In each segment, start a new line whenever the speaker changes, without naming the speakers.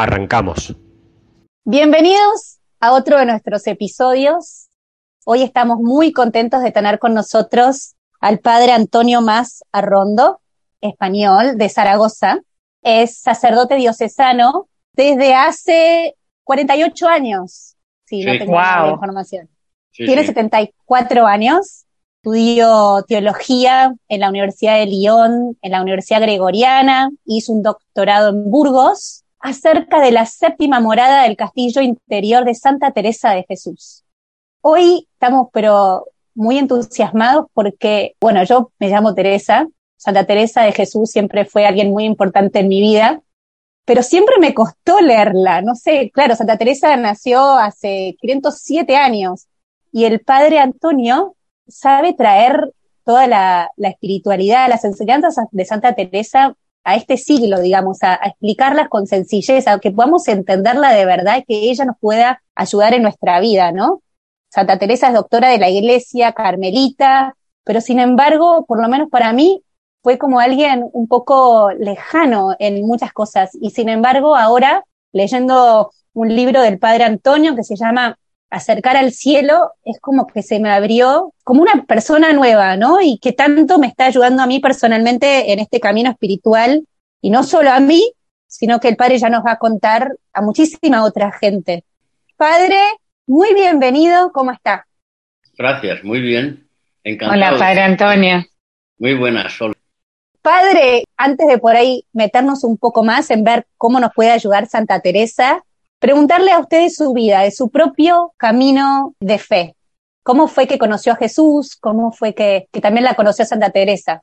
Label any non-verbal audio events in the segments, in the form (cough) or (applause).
Arrancamos.
Bienvenidos a otro de nuestros episodios. Hoy estamos muy contentos de tener con nosotros al padre Antonio Más Arrondo, español, de Zaragoza. Es sacerdote diocesano desde hace 48 años. Sí, no tengo wow. información. Sí, Tiene sí. 74 años. Estudió teología en la Universidad de Lyon, en la Universidad Gregoriana, hizo un doctorado en Burgos acerca de la séptima morada del castillo interior de Santa Teresa de Jesús. Hoy estamos pero muy entusiasmados porque, bueno, yo me llamo Teresa, Santa Teresa de Jesús siempre fue alguien muy importante en mi vida, pero siempre me costó leerla, no sé, claro, Santa Teresa nació hace 507 años y el padre Antonio sabe traer toda la, la espiritualidad, las enseñanzas de Santa Teresa a este siglo, digamos, a, explicarlas con sencillez, a que podamos entenderla de verdad y que ella nos pueda ayudar en nuestra vida, ¿no? Santa Teresa es doctora de la Iglesia Carmelita, pero sin embargo, por lo menos para mí, fue como alguien un poco lejano en muchas cosas. Y sin embargo, ahora, leyendo un libro del padre Antonio que se llama Acercar al cielo, es como que se me abrió como una persona nueva, ¿no? Y que tanto me está ayudando a mí personalmente en este camino espiritual. Y no solo a mí, sino que el padre ya nos va a contar a muchísima otra gente. Padre, muy bienvenido, ¿cómo está?
Gracias, muy bien. Encantado.
Hola, padre Antonio.
Muy buenas, Sol.
Padre, antes de por ahí meternos un poco más en ver cómo nos puede ayudar Santa Teresa, preguntarle a usted de su vida, de su propio camino de fe. ¿Cómo fue que conoció a Jesús? ¿Cómo fue que, que también la conoció Santa Teresa?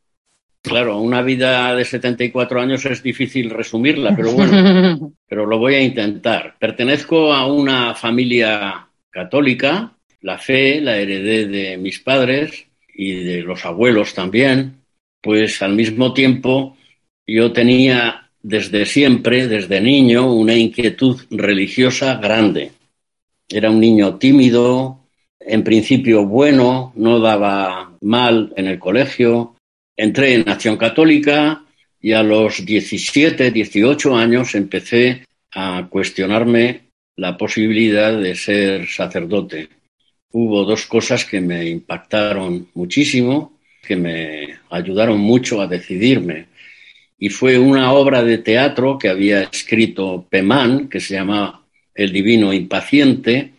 Claro, una vida de 74 años es difícil resumirla, pero bueno, (laughs) pero lo voy a intentar. Pertenezco a una familia católica, la fe la heredé de mis padres y de los abuelos también, pues al mismo tiempo yo tenía desde siempre, desde niño, una inquietud religiosa grande. Era un niño tímido, en principio bueno, no daba mal en el colegio. Entré en Acción Católica y a los 17, 18 años empecé a cuestionarme la posibilidad de ser sacerdote. Hubo dos cosas que me impactaron muchísimo, que me ayudaron mucho a decidirme y fue una obra de teatro que había escrito Pemán, que se llama El Divino Impaciente,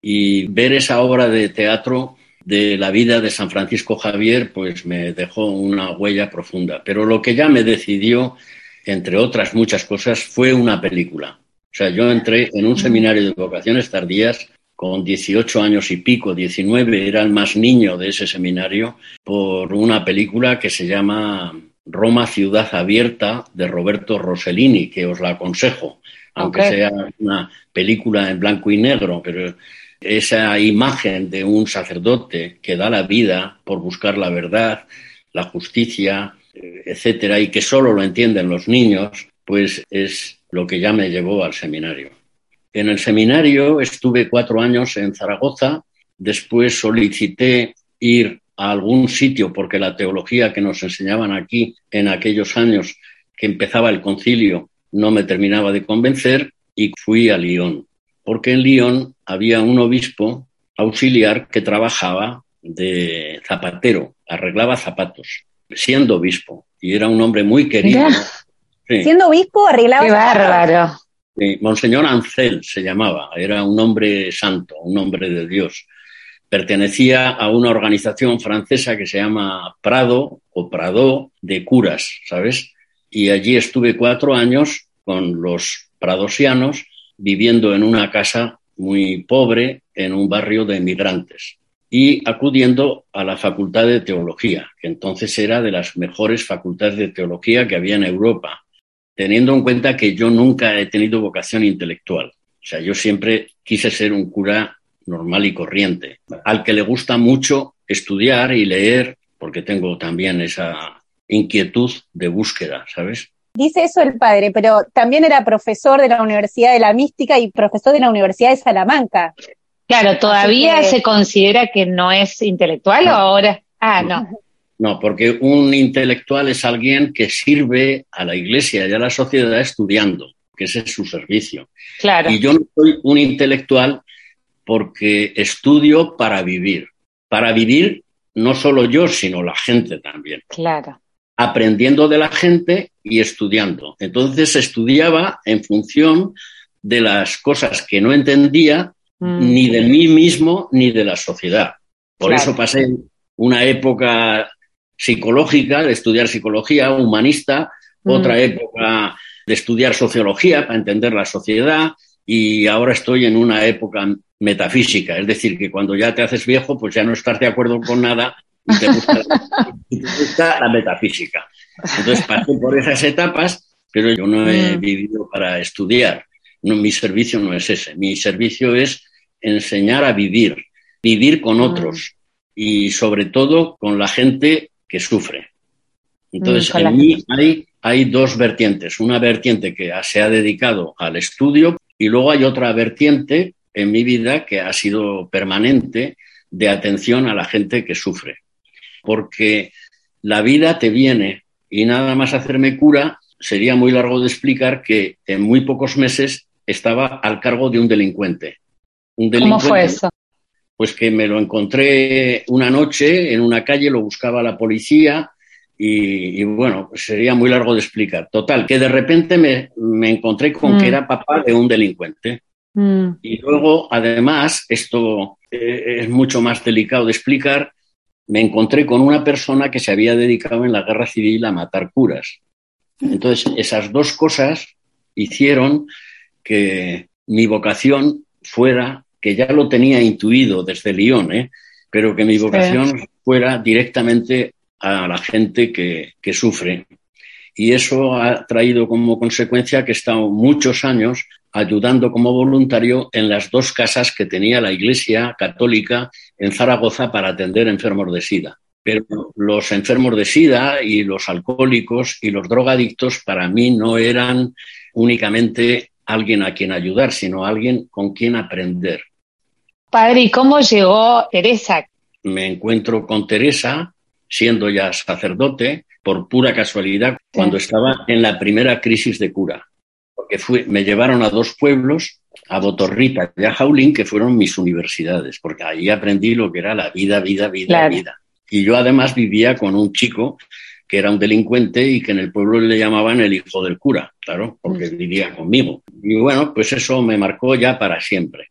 y ver esa obra de teatro de la vida de San Francisco Javier, pues me dejó una huella profunda. Pero lo que ya me decidió, entre otras muchas cosas, fue una película. O sea, yo entré en un seminario de vocaciones tardías con 18 años y pico, 19, era el más niño de ese seminario, por una película que se llama Roma Ciudad Abierta de Roberto Rossellini, que os la aconsejo, aunque okay. sea una película en blanco y negro, pero esa imagen de un sacerdote que da la vida por buscar la verdad, la justicia, etcétera, y que solo lo entienden los niños, pues es lo que ya me llevó al seminario. En el seminario estuve cuatro años en Zaragoza, después solicité ir a algún sitio, porque la teología que nos enseñaban aquí en aquellos años que empezaba el concilio no me terminaba de convencer y fui a Lyon, porque en Lyon había un obispo auxiliar que trabajaba de zapatero, arreglaba zapatos, siendo obispo, y era un hombre muy querido.
Sí. Siendo obispo, arreglaba
Qué bárbaro.
Sí, Monseñor Ancel se llamaba, era un hombre santo, un hombre de Dios pertenecía a una organización francesa que se llama Prado o Prado de curas, ¿sabes? Y allí estuve cuatro años con los pradosianos viviendo en una casa muy pobre en un barrio de emigrantes y acudiendo a la Facultad de Teología, que entonces era de las mejores facultades de teología que había en Europa. teniendo en cuenta que yo nunca he tenido vocación intelectual. O sea, yo siempre quise ser un cura normal y corriente, al que le gusta mucho estudiar y leer, porque tengo también esa inquietud de búsqueda, ¿sabes?
Dice eso el padre, pero también era profesor de la Universidad de la Mística y profesor de la Universidad de Salamanca.
Claro, ¿todavía se considera que no es intelectual o ahora? Ah, no. (laughs)
No, porque un intelectual es alguien que sirve a la iglesia y a la sociedad estudiando, que ese es su servicio.
Claro.
Y yo no soy un intelectual porque estudio para vivir. Para vivir no solo yo, sino la gente también.
Claro.
Aprendiendo de la gente y estudiando. Entonces estudiaba en función de las cosas que no entendía mm. ni de mí mismo ni de la sociedad. Por eso pasé una época psicológica, de estudiar psicología, humanista, mm. otra época de estudiar sociología para entender la sociedad y ahora estoy en una época metafísica, es decir, que cuando ya te haces viejo, pues ya no estás de acuerdo con nada (laughs) y te gusta, la metafísica. Entonces pasé por esas etapas, pero yo no he mm. vivido para estudiar. No, mi servicio no es ese. Mi servicio es enseñar a vivir, vivir con mm. otros y sobre todo con la gente que sufre. Entonces, mm, en mí hay, hay dos vertientes. Una vertiente que se ha dedicado al estudio y luego hay otra vertiente en mi vida que ha sido permanente de atención a la gente que sufre. Porque la vida te viene y nada más hacerme cura sería muy largo de explicar que en muy pocos meses estaba al cargo de un delincuente.
Un delincuente ¿Cómo fue eso?
Pues que me lo encontré una noche en una calle, lo buscaba la policía y, bueno, pues sería muy largo de explicar. Total, que de repente me, encontré con que mm. era papá de un delincuente. Mm. Y luego, además, esto eh, es mucho más delicado de explicar, me encontré con una persona que se había dedicado en la guerra civil a matar curas. Entonces, esas dos cosas hicieron que mi vocación fuera que ya lo tenía intuido desde Lyon, ¿eh? pero que mi vocación fuera directamente a la gente que, que, sufre. Y eso ha traído como consecuencia que he estado muchos años ayudando como voluntario en las dos casas que tenía la Iglesia Católica en Zaragoza para atender enfermos de SIDA. Pero los enfermos de SIDA y los alcohólicos y los drogadictos para mí no eran únicamente alguien a quien ayudar, sino alguien con quien aprender.
Padre, ¿y cómo llegó Teresa?
Me encuentro con Teresa, siendo ya sacerdote, por pura casualidad, cuando estaba en la primera crisis de cura. Porque me llevaron a dos pueblos, a Botorrita y a Jaulín, que fueron mis universidades, porque ahí aprendí lo que era la vida, vida, vida, vida. Y yo además vivía con un chico que era un delincuente y que en el pueblo le llamaban el hijo del cura, claro, porque mm. vivía conmigo. Y bueno, pues eso me marcó ya para siempre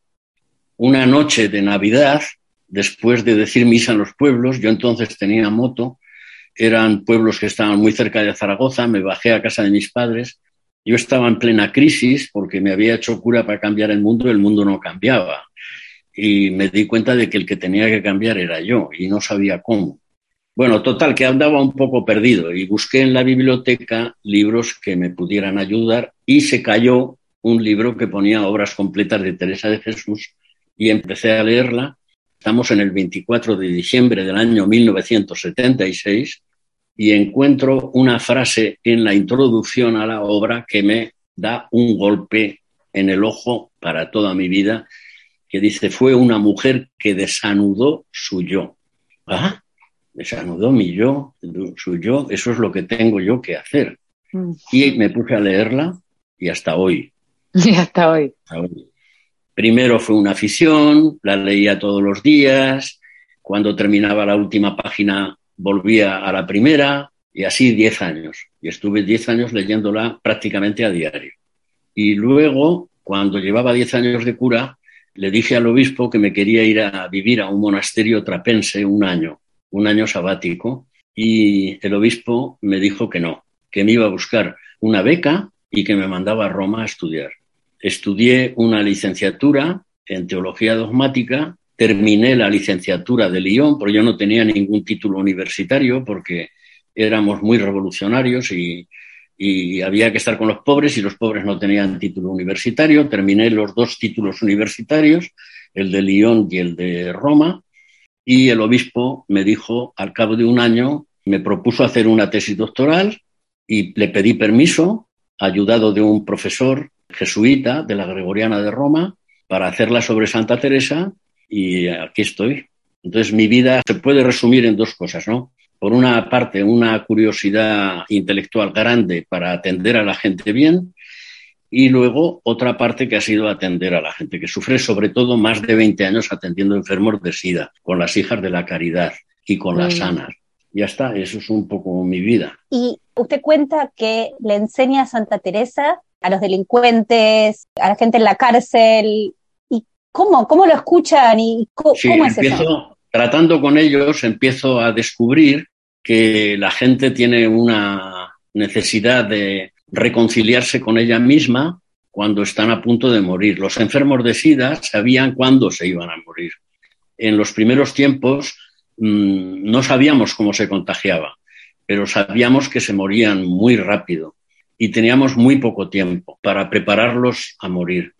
una noche de Navidad, después de decir misa en los pueblos, yo entonces tenía moto, eran pueblos que estaban muy cerca de Zaragoza, me bajé a casa de mis padres, yo estaba en plena crisis porque me había hecho cura para cambiar el mundo y el mundo no cambiaba. Y me di cuenta de que el que tenía que cambiar era yo y no sabía cómo. Bueno, total, que andaba un poco perdido y busqué en la biblioteca libros que me pudieran ayudar y se cayó un libro que ponía obras completas de Teresa de Jesús y empecé a leerla. Estamos en el 24 de diciembre del año 1976 y encuentro una frase en la introducción a la obra que me da un golpe en el ojo para toda mi vida, que dice, fue una mujer que desanudó su yo. Ah, desanudó mi yo, su yo, eso es lo que tengo yo que hacer. Mm. Y me puse a leerla y hasta hoy. (laughs)
Y hasta hoy. Hasta hoy.
Primero fue una afición, la leía todos los días, cuando terminaba la última página volvía a la primera y así diez años. Y estuve diez años leyéndola prácticamente a diario. Y luego, cuando llevaba diez años de cura, le dije al obispo que me quería ir a vivir a un monasterio trapense un año, un año sabático, y el obispo me dijo que no, que me iba a buscar una beca y que me mandaba a Roma a estudiar. Estudié una licenciatura en teología dogmática, terminé la licenciatura de Lyon, pero yo no tenía ningún título universitario porque éramos muy revolucionarios y y había que estar con los pobres y los pobres no tenían título universitario. Terminé los dos títulos universitarios, el de Lyon y el de Roma, y el obispo me dijo, al cabo de un año, me propuso hacer una tesis doctoral y le pedí permiso, ayudado de un profesor jesuita de la Gregoriana de Roma, para hacerla sobre Santa Teresa y aquí estoy. Entonces mi vida se puede resumir en dos cosas, ¿no? Por una parte, una curiosidad intelectual grande para atender a la gente bien y luego otra parte que ha sido atender a la gente que sufre, sobre todo más de 20 años atendiendo enfermos de SIDA, con las hijas de la caridad y con las mm. sanas. Ya está, eso es un poco mi vida.
Y usted cuenta que le enseña a Santa Teresa a los delincuentes, a la gente en la cárcel. ¿Y cómo, cómo lo escuchan y cómo, es
eso? Tratando con ellos, empiezo a descubrir que la gente tiene una necesidad de reconciliarse con ella misma cuando están a punto de morir. Los enfermos de SIDA sabían cuándo se iban a morir. En los primeros tiempos mmm, no sabíamos cómo se contagiaba, pero sabíamos que se morían muy rápido y teníamos muy poco tiempo para prepararlos a morir.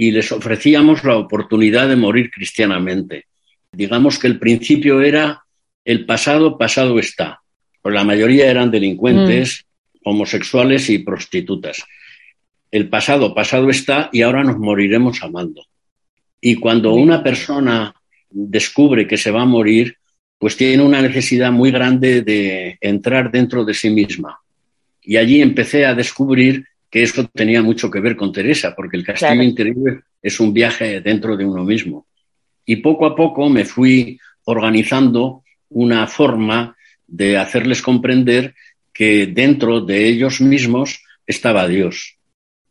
Y les ofrecíamos la oportunidad de morir cristianamente. Digamos que el principio era el pasado, pasado está. Pues la mayoría eran delincuentes, mm. homosexuales y prostitutas. El pasado, pasado está y ahora nos moriremos amando. Y cuando una persona descubre que se va a morir, pues tiene una necesidad muy grande de entrar dentro de sí misma, y allí empecé a descubrir que eso tenía mucho que ver con Teresa, porque el castillo interior es un viaje dentro de uno mismo. Y poco a poco me fui organizando una forma de hacerles comprender que dentro de ellos mismos estaba Dios.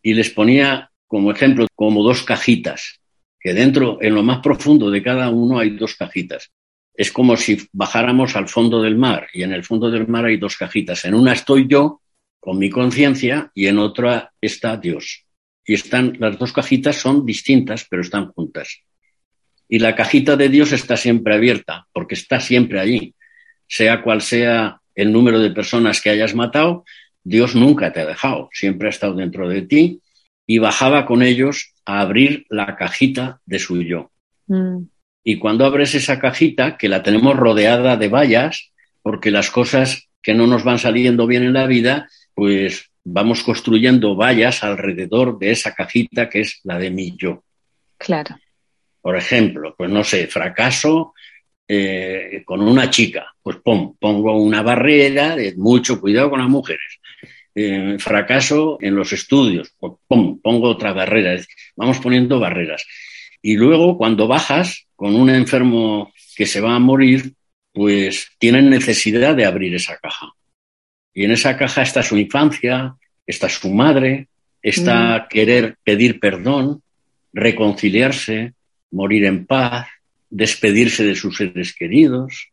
Y les ponía como ejemplo como dos cajitas, que dentro, en lo más profundo de cada uno hay dos cajitas. Es como si bajáramos al fondo del mar y en el fondo del mar hay dos cajitas. En una estoy yo con mi conciencia y en otra está Dios. Y están, las dos cajitas son distintas, pero están juntas. Y la cajita de Dios está siempre abierta, porque está siempre allí. Sea cual sea el número de personas que hayas matado, Dios nunca te ha dejado, siempre ha estado dentro de ti y bajaba con ellos a abrir la cajita de su yo. Mm. Y cuando abres esa cajita, que la tenemos rodeada de vallas, porque las cosas que no nos van saliendo bien en la vida, pues vamos construyendo vallas alrededor de esa cajita que es la de mi yo.
Claro.
Por ejemplo, pues no sé, fracaso eh, con una chica, pues pongo una barrera de mucho cuidado con las mujeres. Eh, fracaso en los estudios, pues pongo otra barrera. Vamos poniendo barreras. Y luego, cuando bajas con un enfermo que se va a morir, pues tienen necesidad de abrir esa caja. Y en esa caja está su infancia, está su madre, está mm. querer pedir perdón, reconciliarse, morir en paz, despedirse de sus seres queridos.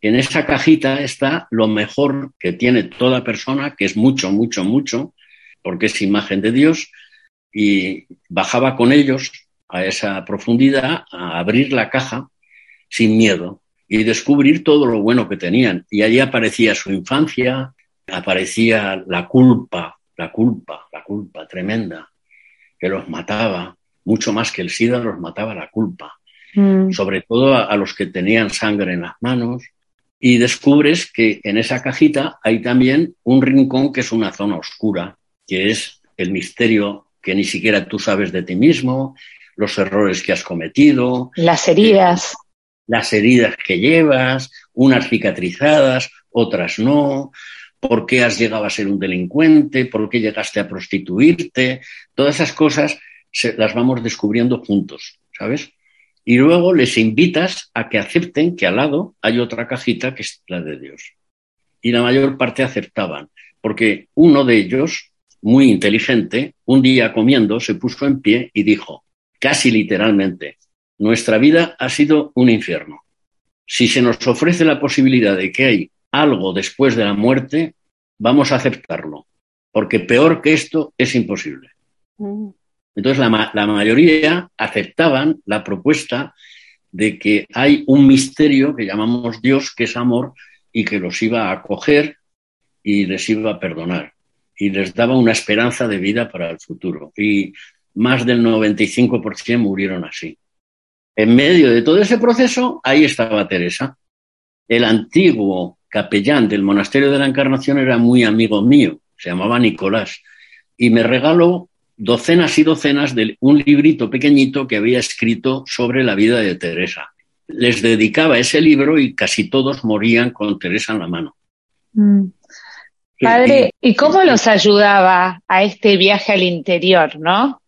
En esa cajita está lo mejor que tiene toda persona, que es mucho, mucho, mucho, porque es imagen de Dios, y bajaba con ellos a esa profundidad a abrir la caja sin miedo y descubrir todo lo bueno que tenían. Y allí aparecía su infancia, aparecía la culpa, la culpa, la culpa tremenda, que los mataba, mucho más que el SIDA los mataba la culpa, mm. sobre todo a, los que tenían sangre en las manos. Y descubres que en esa cajita hay también un rincón que es una zona oscura, que es el misterio que ni siquiera tú sabes de ti mismo, los errores que has cometido.
Las heridas.
Eh, las heridas que llevas, unas cicatrizadas, otras no, por qué has llegado a ser un delincuente, por qué llegaste a prostituirte, todas esas cosas se, las vamos descubriendo juntos, ¿sabes? Y luego les invitas a que acepten que al lado hay otra cajita que es la de Dios. Y la mayor parte aceptaban, porque uno de ellos, muy inteligente, un día comiendo se puso en pie y dijo, casi literalmente, nuestra vida ha sido un infierno. Si se nos ofrece la posibilidad de que hay algo después de la muerte, vamos a aceptarlo, porque peor que esto es imposible. Mm. Entonces la, la, mayoría aceptaban la propuesta de que hay un misterio que llamamos Dios, que es amor, y que los iba a acoger y les iba a perdonar. y les daba una esperanza de vida para el futuro. Y más del 95% murieron así. En medio de todo ese proceso, ahí estaba Teresa. El antiguo capellán del monasterio de la Encarnación era muy amigo mío, se llamaba Nicolás, y me regaló docenas y docenas de un librito pequeñito que había escrito sobre la vida de Teresa. Les dedicaba ese libro y casi todos morían con Teresa en la mano.
Mm. Padre, ¿y cómo los ayudaba a este viaje al interior, no?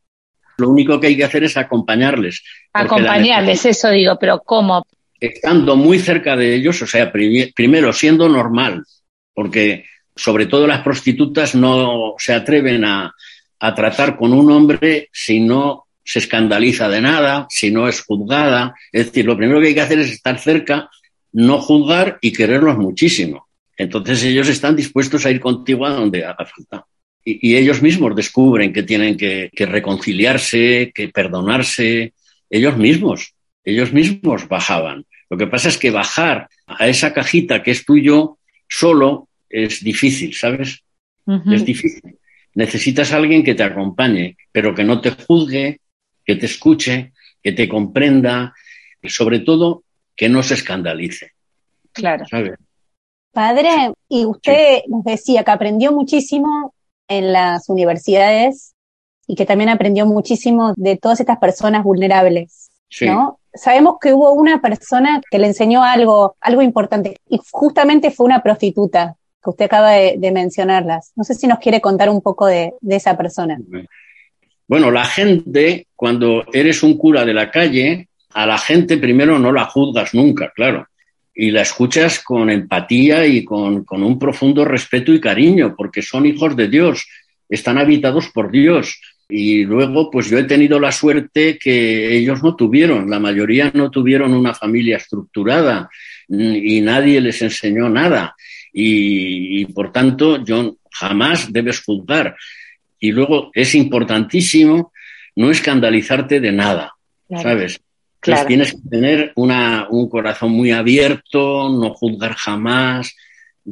Lo único que hay que hacer es acompañarles.
Acompañarles, eso digo, pero ¿cómo?
Estando muy cerca de ellos, o sea, primero siendo normal, porque sobre todo las prostitutas no se atreven a, a tratar con un hombre si no se escandaliza de nada, si no es juzgada. Es decir, lo primero que hay que hacer es estar cerca, no juzgar y quererlos muchísimo. Entonces ellos están dispuestos a ir contigo a donde haga falta. Y, ellos mismos descubren que tienen que, reconciliarse, que perdonarse, ellos mismos, ellos mismos bajaban. Lo que pasa es que bajar a esa cajita que es tuyo solo es difícil, ¿sabes? Es difícil. Necesitas a alguien que te acompañe, pero que no te juzgue, que te escuche, que te comprenda y sobre todo que no se escandalice.
Claro. ¿sabes?
Padre, y usted nos decía que aprendió muchísimo en las universidades y que también aprendió muchísimo de todas estas personas vulnerables, ¿no? Sabemos que hubo una persona que le enseñó algo, algo importante, y justamente fue una prostituta, que usted acaba de, mencionarlas. No sé si nos quiere contar un poco de, de esa persona.
Bueno, la gente, cuando eres un cura de la calle, a la gente primero no la juzgas nunca, claro y la escuchas con empatía y con, un profundo respeto y cariño, porque son hijos de Dios, están habitados por Dios. Y luego, pues yo he tenido la suerte que ellos no tuvieron, la mayoría no tuvieron una familia estructurada y nadie les enseñó nada. Y, por tanto, yo jamás debes juzgar. Y luego es importantísimo no escandalizarte de nada, ¿sabes? Entonces tienes que tener un corazón muy abierto, no juzgar jamás,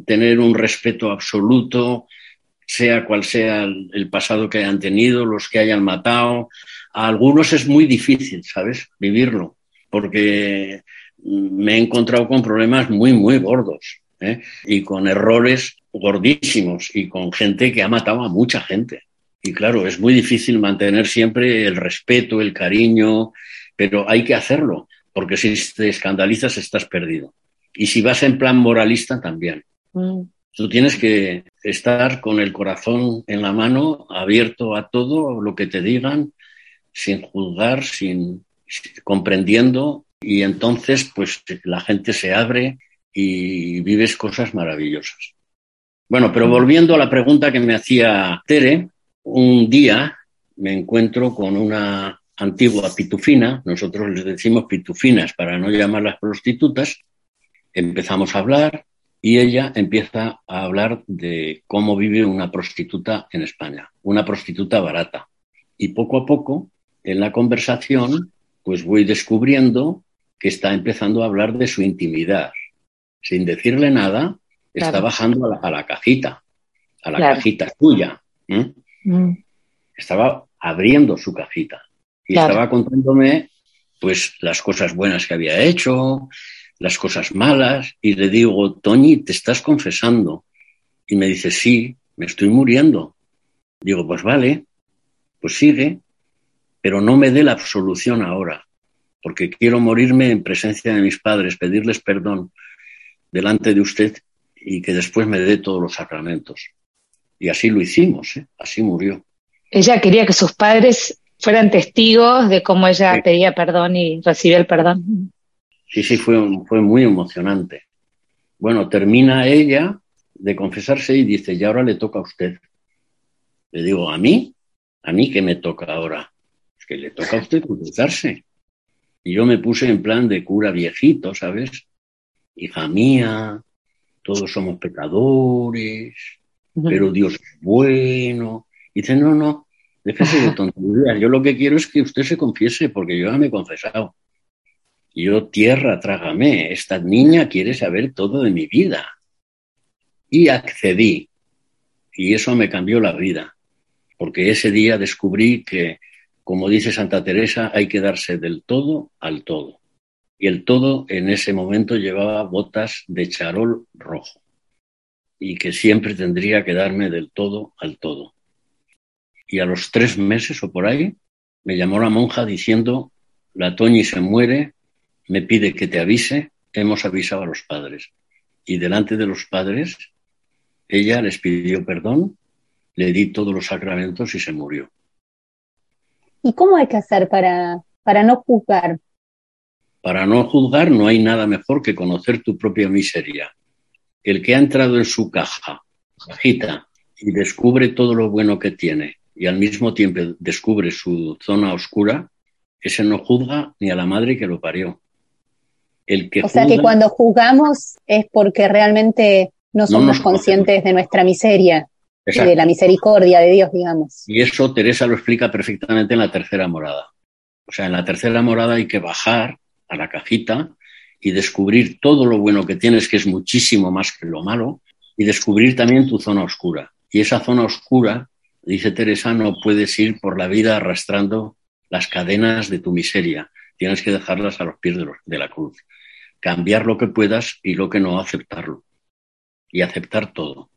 tener un respeto absoluto, sea cual sea el, pasado que hayan tenido, los que hayan matado. A algunos es muy difícil, ¿sabes? Vivirlo, porque me he encontrado con problemas muy, muy gordos ¿eh? y con errores gordísimos y con gente que ha matado a mucha gente. Y claro, es muy difícil mantener siempre el respeto, el cariño, pero hay que hacerlo, porque si te escandalizas estás perdido. Y si vas en plan moralista también. Mm. Tú tienes que estar con el corazón en la mano, abierto a todo lo que te digan, sin juzgar, sin, comprendiendo, y entonces pues la gente se abre y vives cosas maravillosas. Bueno, pero volviendo a la pregunta que me hacía Tere, un día me encuentro con una antigua pitufina, nosotros les decimos pitufinas para no llamarlas prostitutas, empezamos a hablar y ella empieza a hablar de cómo vive una prostituta en España, una prostituta barata. Y poco a poco, en la conversación, pues voy descubriendo que está empezando a hablar de su intimidad. Sin decirle nada, está bajando a la, cajita, a la cajita suya. Mm. Estaba abriendo su cajita. Y estaba contándome pues las cosas buenas que había hecho, las cosas malas, y le digo, Toñi, te estás confesando. Y me dice, sí, me estoy muriendo. Digo, pues vale, pues sigue, pero no me dé la absolución ahora, porque quiero morirme en presencia de mis padres, pedirles perdón delante de usted y que después me dé todos los sacramentos. Y así lo hicimos, ¿eh? así murió.
Ella quería que sus padres fueran testigos de cómo ella pedía perdón y recibía el perdón.
Sí, sí, fue, fue muy emocionante. Bueno, termina ella de confesarse y dice, y ahora le toca a usted. Le digo, ¿a mí? ¿A mí qué me toca ahora? Es que le toca a usted confesarse. Y yo me puse en plan de cura viejito, ¿sabes? Hija mía, todos somos pecadores, pero Dios es bueno. Y dice, no, no, Déjese de (laughs) tonterías. Yo lo que quiero es que usted se confiese, porque yo ya me he confesado. Yo, tierra, trágame. Esta niña quiere saber todo de mi vida. Y accedí. Y eso me cambió la vida, porque ese día descubrí que, como dice Santa Teresa, hay que darse del todo al todo. Y el todo en ese momento llevaba botas de charol rojo y que siempre tendría que darme del todo al todo. Y a los tres meses o por ahí me llamó la monja diciendo, la Toñi se muere, me pide que te avise, hemos avisado a los padres. Y delante de los padres, ella les pidió perdón, le di todos los sacramentos y se murió.
¿Y cómo hay que hacer para, para no juzgar?
Para no juzgar no hay nada mejor que conocer tu propia miseria el que ha entrado en su caja, cajita, y descubre todo lo bueno que tiene y al mismo tiempo descubre su zona oscura, ese no juzga ni a la madre que lo parió.
El que o sea que cuando juzgamos es porque realmente no somos conscientes de nuestra miseria y de la misericordia de Dios, digamos.
Y eso Teresa lo explica perfectamente en la tercera morada. O sea, en la tercera morada hay que bajar a la cajita y descubrir todo lo bueno que tienes, que es muchísimo más que lo malo, y descubrir también tu zona oscura. Y esa zona oscura, dice Teresa, no puedes ir por la vida arrastrando las cadenas de tu miseria. Tienes que dejarlas a los pies de, la cruz. Cambiar lo que puedas y lo que no, aceptarlo. Y aceptar todo.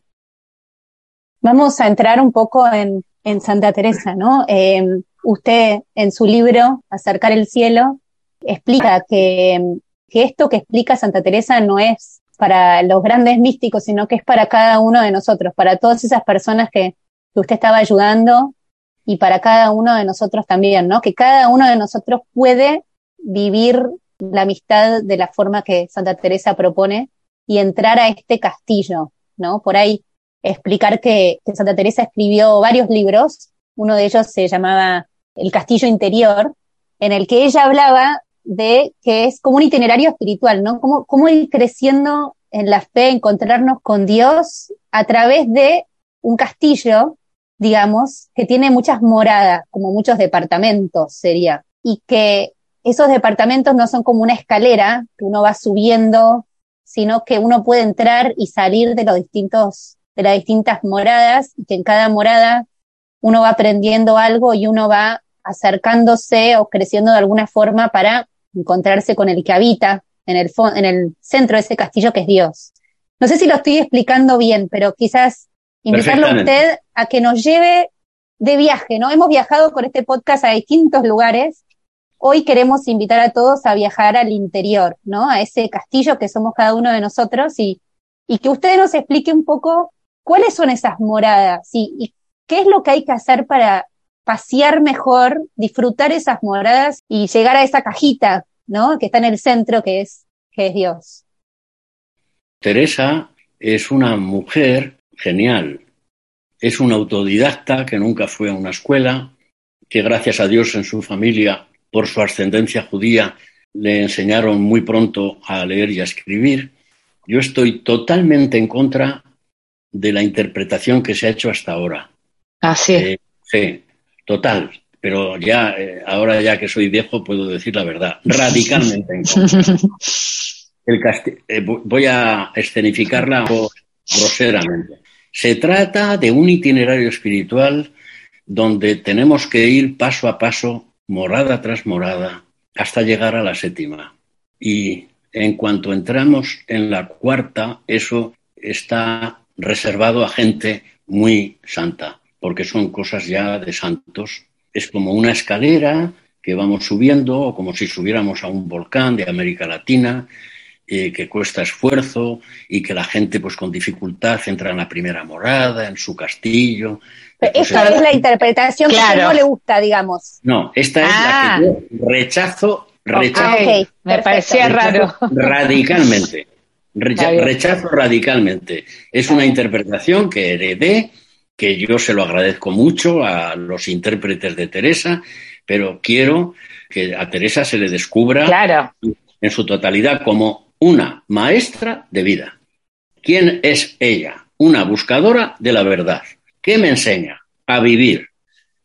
Vamos a entrar un poco en, Santa Teresa, ¿no? Eh, usted en su libro, Acercar el cielo, explica que que esto que explica Santa Teresa no es para los grandes místicos, sino que es para cada uno de nosotros, para todas esas personas que, usted estaba ayudando y para cada uno de nosotros también, ¿no? Que cada uno de nosotros puede vivir la amistad de la forma que Santa Teresa propone y entrar a este castillo, ¿no? Por ahí explicar que, Santa Teresa escribió varios libros, uno de ellos se llamaba El Castillo Interior, en el que ella hablaba de que es como un itinerario espiritual, ¿no? Cómo, cómo ir creciendo en la fe, encontrarnos con Dios a través de un castillo, digamos, que tiene muchas moradas, como muchos departamentos sería, y que esos departamentos no son como una escalera que uno va subiendo, sino que uno puede entrar y salir de los distintos, de las distintas moradas, y que en cada morada uno va aprendiendo algo y uno va acercándose o creciendo de alguna forma para encontrarse con el que habita en el, en el centro de ese castillo que es Dios. No sé si lo estoy explicando bien, pero quizás invitarlo a usted a que nos lleve de viaje, ¿no? Hemos viajado con este podcast a distintos lugares. Hoy queremos invitar a todos a viajar al interior, ¿no? A ese castillo que somos cada uno de nosotros y, que usted nos explique un poco cuáles son esas moradas y, y qué es lo que hay que hacer para pasear mejor, disfrutar esas moradas y llegar a esa cajita, ¿no? Que está en el centro, que es, que es Dios.
Teresa es una mujer genial. Es una autodidacta que nunca fue a una escuela, que gracias a Dios en su familia, por su ascendencia judía, le enseñaron muy pronto a leer y a escribir. Yo estoy totalmente en contra de la interpretación que se ha hecho hasta ahora.
Así. Ah,
sí, total, pero ya, eh, ahora ya que soy viejo, puedo decir la verdad, radicalmente en contra. (laughs) Eh, voy a escenificarla groseramente. Se trata de un itinerario espiritual donde tenemos que ir paso a paso, morada tras morada, hasta llegar a la séptima. Y en cuanto entramos en la cuarta, eso está reservado a gente muy santa porque son cosas ya de santos. Es como una escalera que vamos subiendo, o como si subiéramos a un volcán de América Latina, eh, que cuesta esfuerzo y que la gente pues con dificultad entra en la primera morada, en su castillo.
Esta es la interpretación que no le gusta, digamos.
No, esta es la que ah. yo rechazo, rechazo.
me parecía raro.
Radicalmente. rechazo radicalmente. Es una interpretación que heredé que yo se lo agradezco mucho a los intérpretes de Teresa, pero quiero que a Teresa se le descubra en su totalidad como una maestra de vida. ¿Quién es ella? Una buscadora de la verdad. ¿Qué me enseña? A vivir.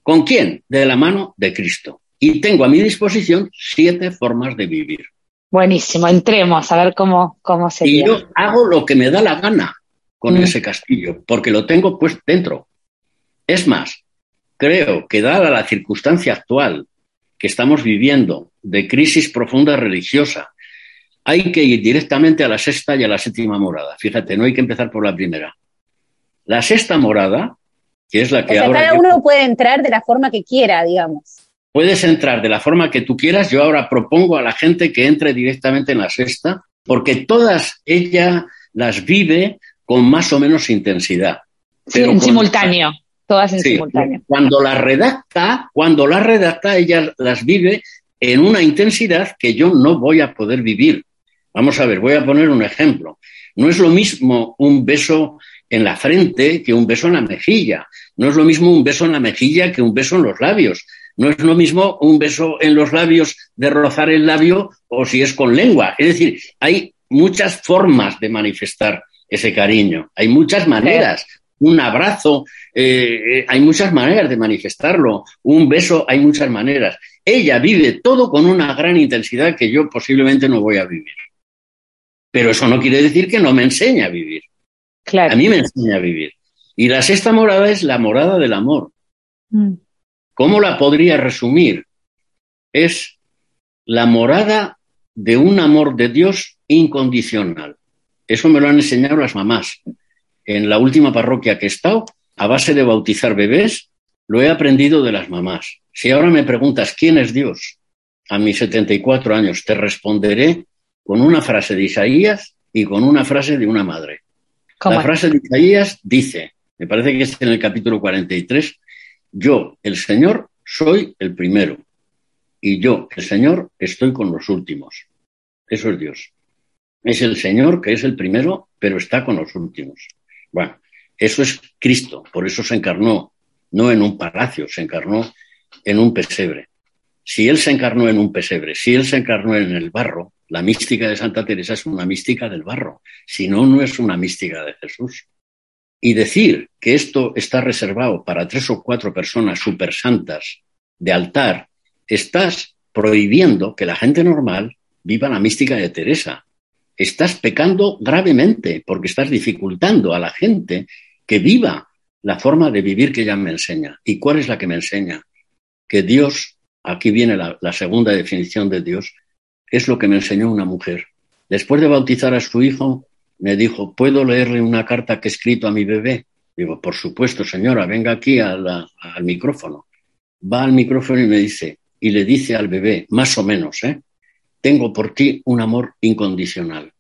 ¿Con quién? De la mano de Cristo. Y tengo a mi disposición siete formas de vivir.
Buenísimo, entremos a ver cómo, cómo se.
Y yo hago lo que me da la gana con mm. ese castillo, porque lo tengo pues dentro. Es más, creo que dada la circunstancia actual que estamos viviendo de crisis profunda religiosa, hay que ir directamente a la sexta y a la séptima morada. Fíjate, no hay que empezar por la primera. La sexta morada, que es la que ahora.
Cada uno puede entrar de la forma que quiera, digamos.
Puedes entrar de la forma que tú quieras. Yo ahora propongo a la gente que entre directamente en la sexta, porque todas ellas las vive con más o menos intensidad.
Sí, en simultáneo, todas en simultáneo.
Cuando las redacta, cuando las redacta, ella las vive en una intensidad que yo no voy a poder vivir. Vamos a ver, voy a poner un ejemplo. No es lo mismo un beso en la frente que un beso en la mejilla. No es lo mismo un beso en la mejilla que un beso en los labios. No es lo mismo un beso en los labios de rozar el labio o si es con lengua. Es decir, hay muchas formas de manifestar ese cariño. Hay muchas maneras. Un abrazo, eh, hay muchas maneras de manifestarlo. Un beso, hay muchas maneras. Ella vive todo con una gran intensidad que yo posiblemente no voy a vivir. Pero eso no quiere decir que no me enseñe a vivir. Claro. A mí me enseña a vivir. Y la sexta morada es la morada del amor. Mm. ¿Cómo la podría resumir? Es la morada de un amor de Dios incondicional. Eso me lo han enseñado las mamás. En la última parroquia que he estado, a base de bautizar bebés, lo he aprendido de las mamás. Si ahora me preguntas quién es Dios, a mis 74 años te responderé con una frase de Isaías y con una frase de una madre. La frase de Isaías dice, me parece que es en el capítulo 43, yo, el Señor, soy el primero y yo, el Señor, estoy con los últimos. Eso es Dios es el Señor que es el primero, pero está con los últimos. Bueno, eso es Cristo, por eso se encarnó, no en un palacio, se encarnó en un pesebre. Si Él se encarnó en un pesebre, si Él se encarnó en el barro, la mística de Santa Teresa es una mística del barro, si no, no es una mística de Jesús. Y decir que esto está reservado para tres o cuatro personas super santas de altar, estás prohibiendo que la gente normal viva la mística de Teresa, estás pecando gravemente porque estás dificultando a la gente que viva la forma de vivir que ella me enseña. ¿Y cuál es la que me enseña? Que Dios, aquí viene la, segunda definición de Dios, es lo que me enseñó una mujer. Después de bautizar a su hijo, me dijo, ¿puedo leerle una carta que he escrito a mi bebé? Digo, por supuesto, señora, venga aquí al micrófono. Va al micrófono y me dice, y le dice al bebé, más o menos, ¿eh? tengo por ti un amor incondicional.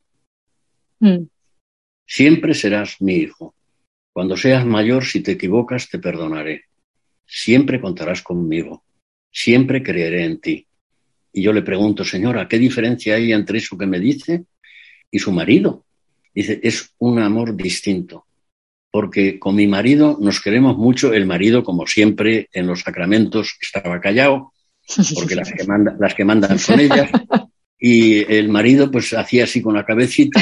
Mm. Siempre serás mi hijo. Cuando seas mayor, si te equivocas, te perdonaré. Siempre contarás conmigo. Siempre creeré en ti. Y yo le pregunto, señora, ¿qué diferencia hay entre eso que me dice y su marido? Dice, es un amor distinto. Porque con mi marido nos queremos mucho. El marido, como siempre, en los sacramentos estaba callado, porque las que, las que mandan son ellas. y el marido pues hacía así con la cabecita,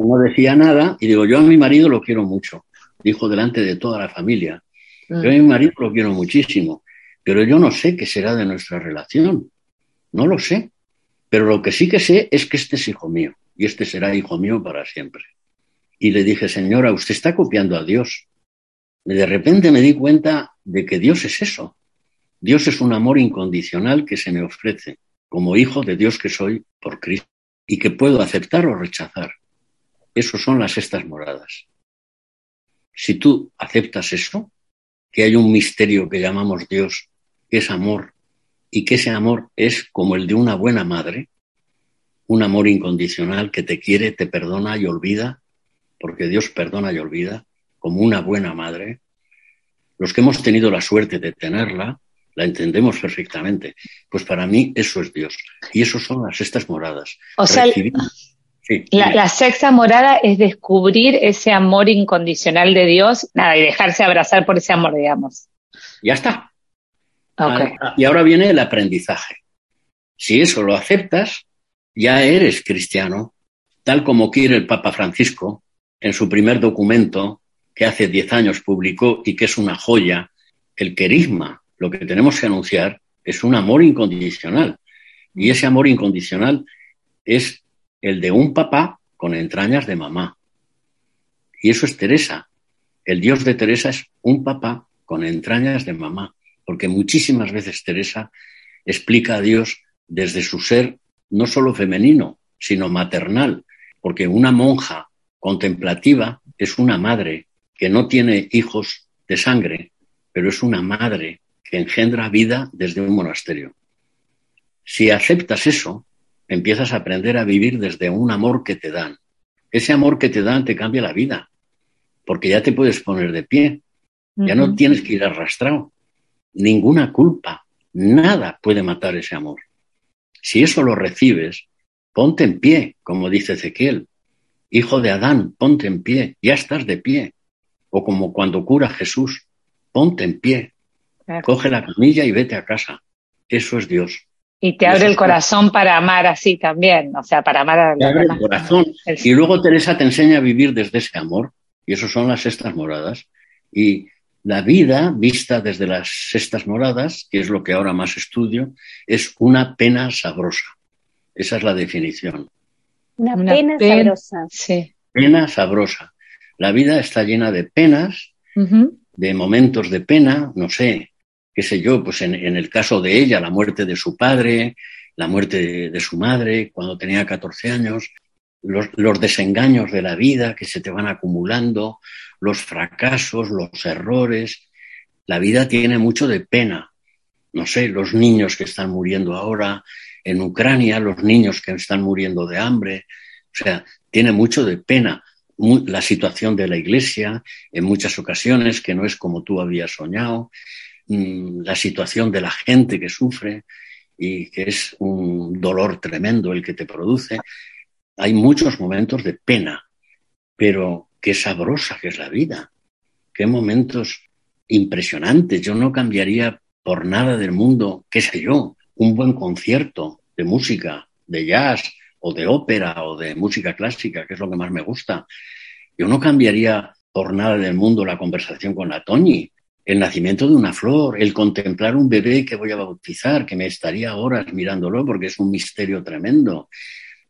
no decía nada, y digo, yo a mi marido lo quiero mucho, dijo delante de toda la familia, yo a mi marido lo quiero muchísimo, pero yo no sé qué será de nuestra relación, no lo sé, pero lo que sí que sé es que este es hijo mío, y este será hijo mío para siempre. Y le dije, señora, usted está copiando a Dios. Y de repente me di cuenta de que Dios es eso. Dios es un amor incondicional que se me ofrece como hijo de Dios que soy por Cristo y que puedo aceptar o rechazar. Esos son las estas moradas. Si tú aceptas eso, que hay un misterio que llamamos Dios, es amor, y que ese amor es como el de una buena madre, un amor incondicional que te quiere, te perdona y olvida, porque Dios perdona y olvida, como una buena madre, los que hemos tenido la suerte de tenerla, la entendemos perfectamente. Pues para mí eso es Dios. Y eso son las sextas moradas.
O sea, la, sexta morada es descubrir ese amor incondicional de Dios, nada, y dejarse abrazar por ese amor, digamos.
Ya está. Ah, y ahora viene el aprendizaje. Si eso lo aceptas, ya eres cristiano, tal como quiere el Papa Francisco en su primer documento que hace diez años publicó y que es una joya, el querisma, lo que tenemos que anunciar es un amor incondicional. Y ese amor incondicional es el de un papá con entrañas de mamá. Y eso es Teresa. El Dios de Teresa es un papá con entrañas de mamá, porque muchísimas veces Teresa explica a Dios desde su ser no solo femenino, sino maternal, porque una monja contemplativa es una madre que no tiene hijos de sangre, pero es una madre que engendra vida desde un monasterio. Si aceptas eso, empiezas a aprender a vivir desde un amor que te dan. Ese amor que te dan te cambia la vida, porque ya te puedes poner de pie, ya no tienes que ir arrastrado. Ninguna culpa, nada puede matar ese amor. Si eso lo recibes, ponte en pie, como dice Ezequiel. Hijo de Adán, ponte en pie, ya estás de pie. O como cuando cura Jesús, ponte en pie, coge la camilla y vete a casa. Eso es Dios.
Y te abre el corazón para amar así también, o sea, para amar a
Te abre el corazón. Y luego Teresa te enseña a vivir desde ese amor, y eso son las sextas moradas. Y la vida, vista desde las sextas moradas, que es lo que ahora más estudio, es una pena sabrosa. Esa es la definición.
Una, pena, sabrosa.
Sí. Pena sabrosa. La vida está llena de penas, de momentos de pena, no sé, qué sé yo, pues en, el caso de ella, la muerte de su padre, la muerte de, su madre cuando tenía 14 años, los, desengaños de la vida que se te van acumulando, los fracasos, los errores. La vida tiene mucho de pena. No sé, los niños que están muriendo ahora en Ucrania, los niños que están muriendo de hambre. O sea, tiene mucho de pena la situación de la iglesia en muchas ocasiones que no es como tú habías soñado, mm, la situación de la gente que sufre y que es un dolor tremendo el que te produce hay muchos momentos de pena, pero qué sabrosa que es la vida, qué momentos impresionantes. Yo no cambiaría por nada del mundo, qué sé yo, un buen concierto de música, de jazz o de ópera o de música clásica, que es lo que más me gusta. Yo no cambiaría por nada del mundo la conversación con la Toñi, el nacimiento de una flor, el contemplar un bebé que voy a bautizar, que me estaría horas mirándolo porque es un misterio tremendo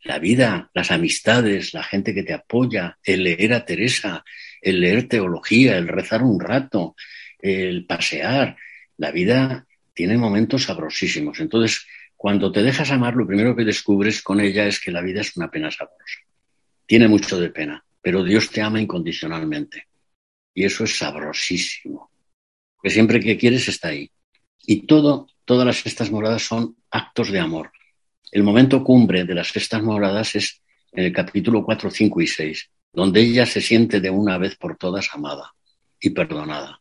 la vida, las amistades, la gente que te apoya, el leer a Teresa, el leer teología, el rezar un rato, el pasear. La vida tiene momentos sabrosísimos. Entonces, cuando te dejas amar, lo primero que descubres con ella es que la vida es una pena sabrosa. Tiene mucho de pena, pero Dios te ama incondicionalmente. Y eso es sabrosísimo. Que siempre que quieres está ahí. Y todo, todas estas moradas son actos de amor. El momento cumbre de las festas moradas es en el capítulo 4, 5 y 6, donde ella se siente de una vez por todas amada y perdonada.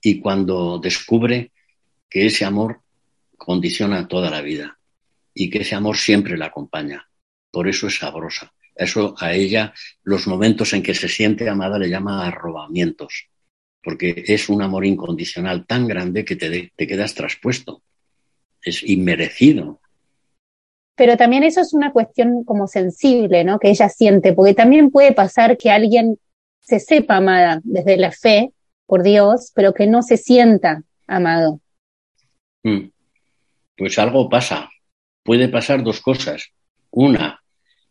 Y cuando descubre que ese amor condiciona toda la vida y que ese amor siempre la acompaña. Por eso es sabrosa. Eso a ella, los momentos en que se siente amada le llama arrobamientos, porque es un amor incondicional tan grande que te, te quedas traspuesto. Es inmerecido
pero también eso es una cuestión como sensible, ¿no? Que ella siente, porque también puede pasar que alguien se sepa amada desde la fe por Dios, pero que no se sienta amado.
Mm. Pues algo pasa. Puede pasar dos cosas. Una,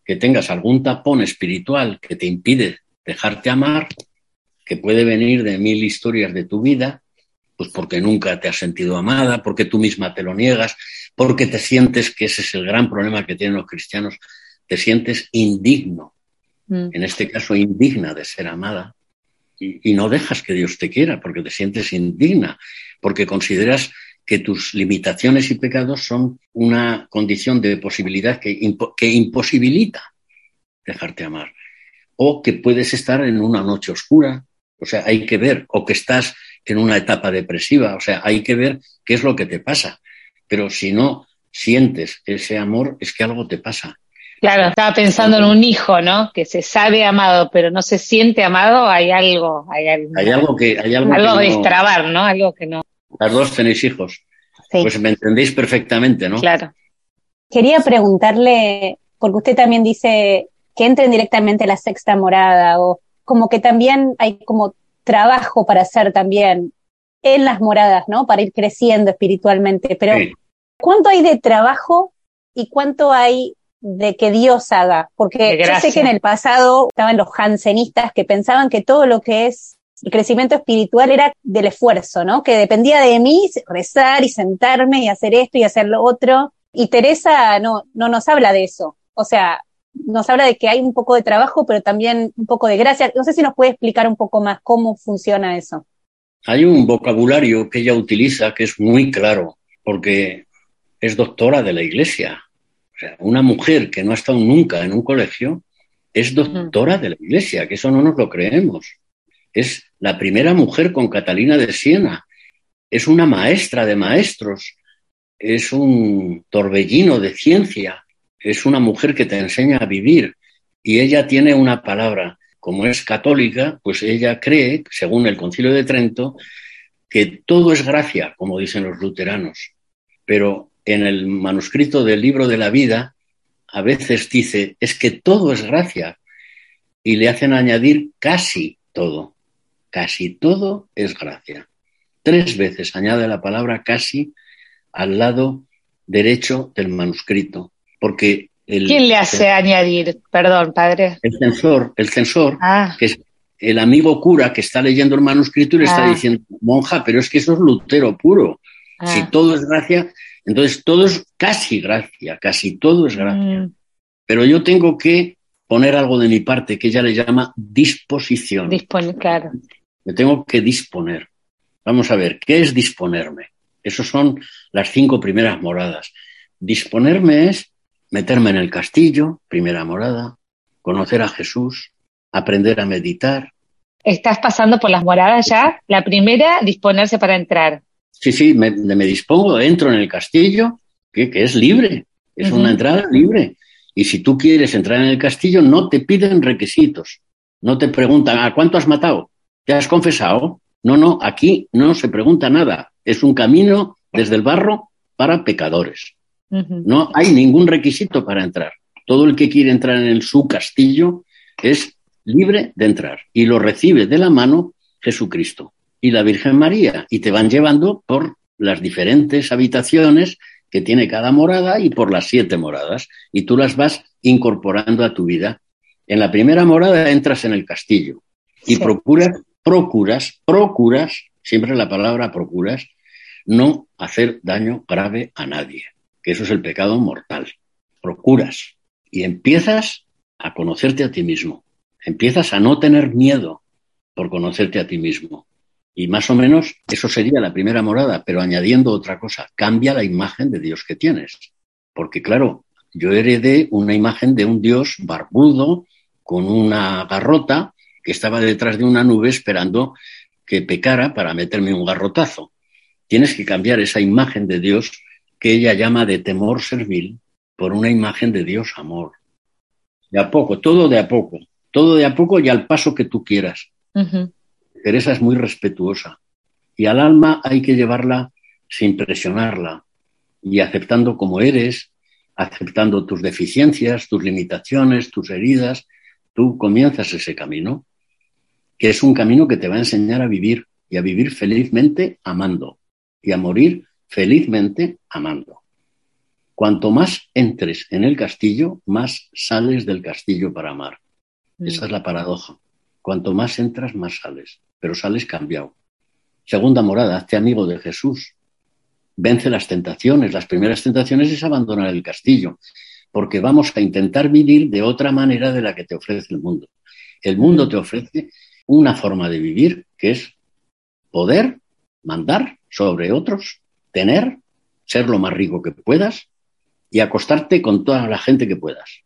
que tengas algún tapón espiritual que te impide dejarte amar, que puede venir de mil historias de tu vida, pues porque nunca te has sentido amada, porque tú misma te lo niegas, porque te sientes que ese es el gran problema que tienen los cristianos, te sientes indigno, mm. en este caso indigna de ser amada, y, no dejas que Dios te quiera, porque te sientes indigna, porque consideras que tus limitaciones y pecados son una condición de posibilidad que, que imposibilita dejarte amar. O que puedes estar en una noche oscura, o sea, hay que ver, o que estás en una etapa depresiva, o sea, hay que ver qué es lo que te pasa. Pero si no sientes ese amor, es que algo te pasa.
Claro, estaba pensando en un hijo, ¿no? Que se sabe amado, pero no se siente amado, hay algo, hay
algo, que, hay algo,
algo de extrabar, ¿no? Algo que no.
Las dos tenéis hijos. Pues me entendéis perfectamente, ¿no?
Claro.
Quería preguntarle, porque usted también dice que entren directamente a la sexta morada, o como que también hay como trabajo para hacer también en las moradas, ¿no? Para ir creciendo espiritualmente. Pero, ¿cuánto hay de trabajo y cuánto hay de que Dios haga, porque yo sé que en el pasado estaban los jansenistas que pensaban que todo lo que es el crecimiento espiritual era del esfuerzo, ¿no? Que dependía de mí rezar y sentarme y hacer esto y hacer lo otro. Y Teresa no, no nos habla de eso. O sea, nos habla de que hay un poco de trabajo, pero también un poco de gracia. No sé si nos puede explicar un poco más cómo funciona eso.
Hay un vocabulario que ella utiliza que es muy claro, porque es doctora de la Iglesia. O sea, una mujer que no ha estado nunca en un colegio es doctora de la Iglesia, que eso no nos lo creemos. Es la primera mujer con Catalina de Siena. Es una maestra de maestros. Es un torbellino de ciencia. Es una mujer que te enseña a vivir. Y ella tiene una palabra. Como es católica, pues ella cree, según el Concilio de Trento, que todo es gracia, como dicen los luteranos. Pero en el manuscrito del libro de la vida, a veces dice, es que todo es gracia. Y le hacen añadir casi todo. Casi todo es gracia. Tres veces añade la palabra casi al lado derecho del manuscrito, porque el,
¿Quién le hace añadir? Perdón, padre.
El censor, el censor, ah. que es el amigo cura que está leyendo el manuscrito y le está ah. diciendo, monja, pero es que eso es Lutero puro. Si ah. todo es gracia, entonces todo es casi gracia, casi todo es gracia. Mm. Pero yo tengo que poner algo de mi parte que ella le llama disposición.
Disponer, claro.
Me tengo que disponer. Vamos a ver, ¿qué es disponerme? Esas son las cinco primeras moradas. Disponerme es meterme en el castillo, primera morada, conocer a Jesús, aprender a meditar.
¿Estás pasando por las moradas ya? La primera, disponerse para entrar.
Sí, sí, me, dispongo, entro en el castillo, que, es libre, es una entrada libre. Y si tú quieres entrar en el castillo, no te piden requisitos, no te preguntan, ¿a cuánto has matado? ¿Te has confesado? No, no, aquí no se pregunta nada. Es un camino desde el barro para pecadores. No hay ningún requisito para entrar. Todo el que quiere entrar en su castillo es libre de entrar y lo recibe de la mano Jesucristo y la Virgen María y te van llevando por las diferentes habitaciones que tiene cada morada y por las siete moradas y tú las vas incorporando a tu vida. En la primera morada entras en el castillo y procuras procuras, procuras, siempre la palabra procuras, no hacer daño grave a nadie, eso es el pecado mortal. Procuras y empiezas a conocerte a ti mismo, empiezas a no tener miedo por conocerte a ti mismo. Y más o menos eso sería la primera morada, pero añadiendo otra cosa, cambia la imagen de Dios que tienes. Porque claro, yo heredé una imagen de un Dios barbudo, con una garrota, que estaba detrás de una nube esperando que pecara para meterme un garrotazo. Tienes que cambiar esa imagen de Dios que ella llama de temor servil por una imagen de Dios amor. De a poco, todo de a poco, todo de a poco y al paso que tú quieras. Teresa es muy respetuosa y al alma hay que llevarla sin presionarla y aceptando como eres, aceptando tus deficiencias, tus limitaciones, tus heridas, tú comienzas ese camino que es un camino que te va a enseñar a vivir y a vivir felizmente amando y a morir felizmente amando. Cuanto más entres en el castillo, más sales del castillo para amar. Mm. Esa es la paradoja. Cuanto más entras, más sales, pero sales cambiado. Segunda morada, hazte amigo de Jesús. Vence las tentaciones. Las primeras tentaciones es abandonar el castillo, porque vamos a intentar vivir de otra manera de la que te ofrece el mundo. El mundo te ofrece una forma de vivir que es poder mandar sobre otros, tener, ser lo más rico que puedas y acostarte con toda la gente que puedas.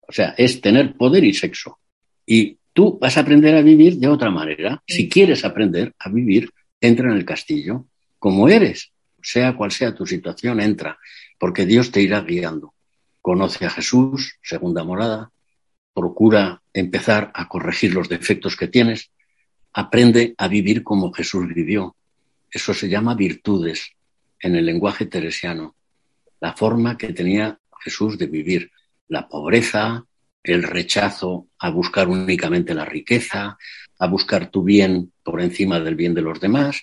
O sea, es tener poder y sexo. Y tú vas a aprender a vivir de otra manera. Si quieres aprender a vivir, entra en el castillo. Como eres, sea cual sea tu situación, entra, porque Dios te irá guiando. Conoce a Jesús, segunda morada, procura empezar a corregir los defectos que tienes, aprende a vivir como Jesús vivió. Eso se llama virtudes en el lenguaje teresiano, la forma que tenía Jesús de vivir, la pobreza, el rechazo a buscar únicamente la riqueza, a buscar tu bien por encima del bien de los demás.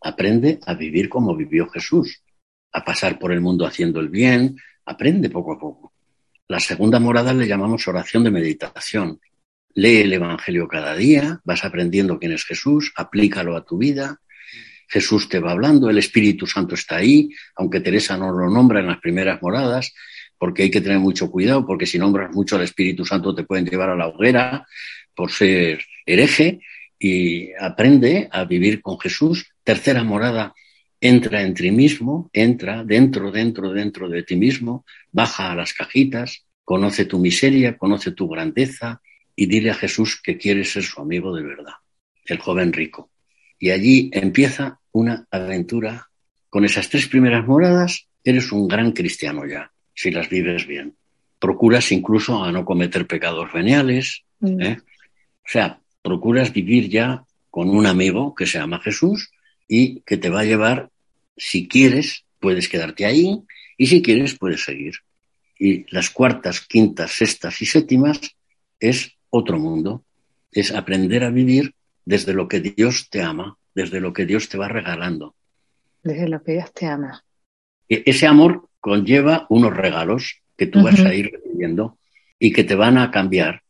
Aprende a vivir como vivió Jesús, a pasar por el mundo haciendo el bien, aprende poco a poco. La segunda morada le llamamos oración de meditación. Lee el Evangelio cada día, vas aprendiendo quién es Jesús, aplícalo a tu vida. Jesús te va hablando, el Espíritu Santo está ahí, aunque Teresa no lo nombra en las primeras moradas, porque hay que tener mucho cuidado, porque si nombras mucho al Espíritu Santo te pueden llevar a la hoguera por ser hereje y aprende a vivir con Jesús. Tercera morada, entra en ti mismo, entra dentro, dentro, dentro de ti mismo, baja a las cajitas, conoce tu miseria, conoce tu grandeza, y dile a Jesús que quieres ser su amigo de verdad, el joven rico. Y allí empieza una aventura. Con esas tres primeras moradas, eres un gran cristiano ya, si las vives bien. Procuras incluso a no cometer pecados veniales. Mm. ¿eh? O sea, procuras vivir ya con un amigo que se llama Jesús y que te va a llevar, si quieres, puedes quedarte ahí y si quieres, puedes seguir. Y las cuartas, quintas, sextas y séptimas es otro mundo, es aprender a vivir desde lo que Dios te ama, desde lo que Dios te va regalando.
Desde lo que Dios te ama.
E-, ese amor conlleva unos regalos que tú vas a ir recibiendo y que te van a cambiar.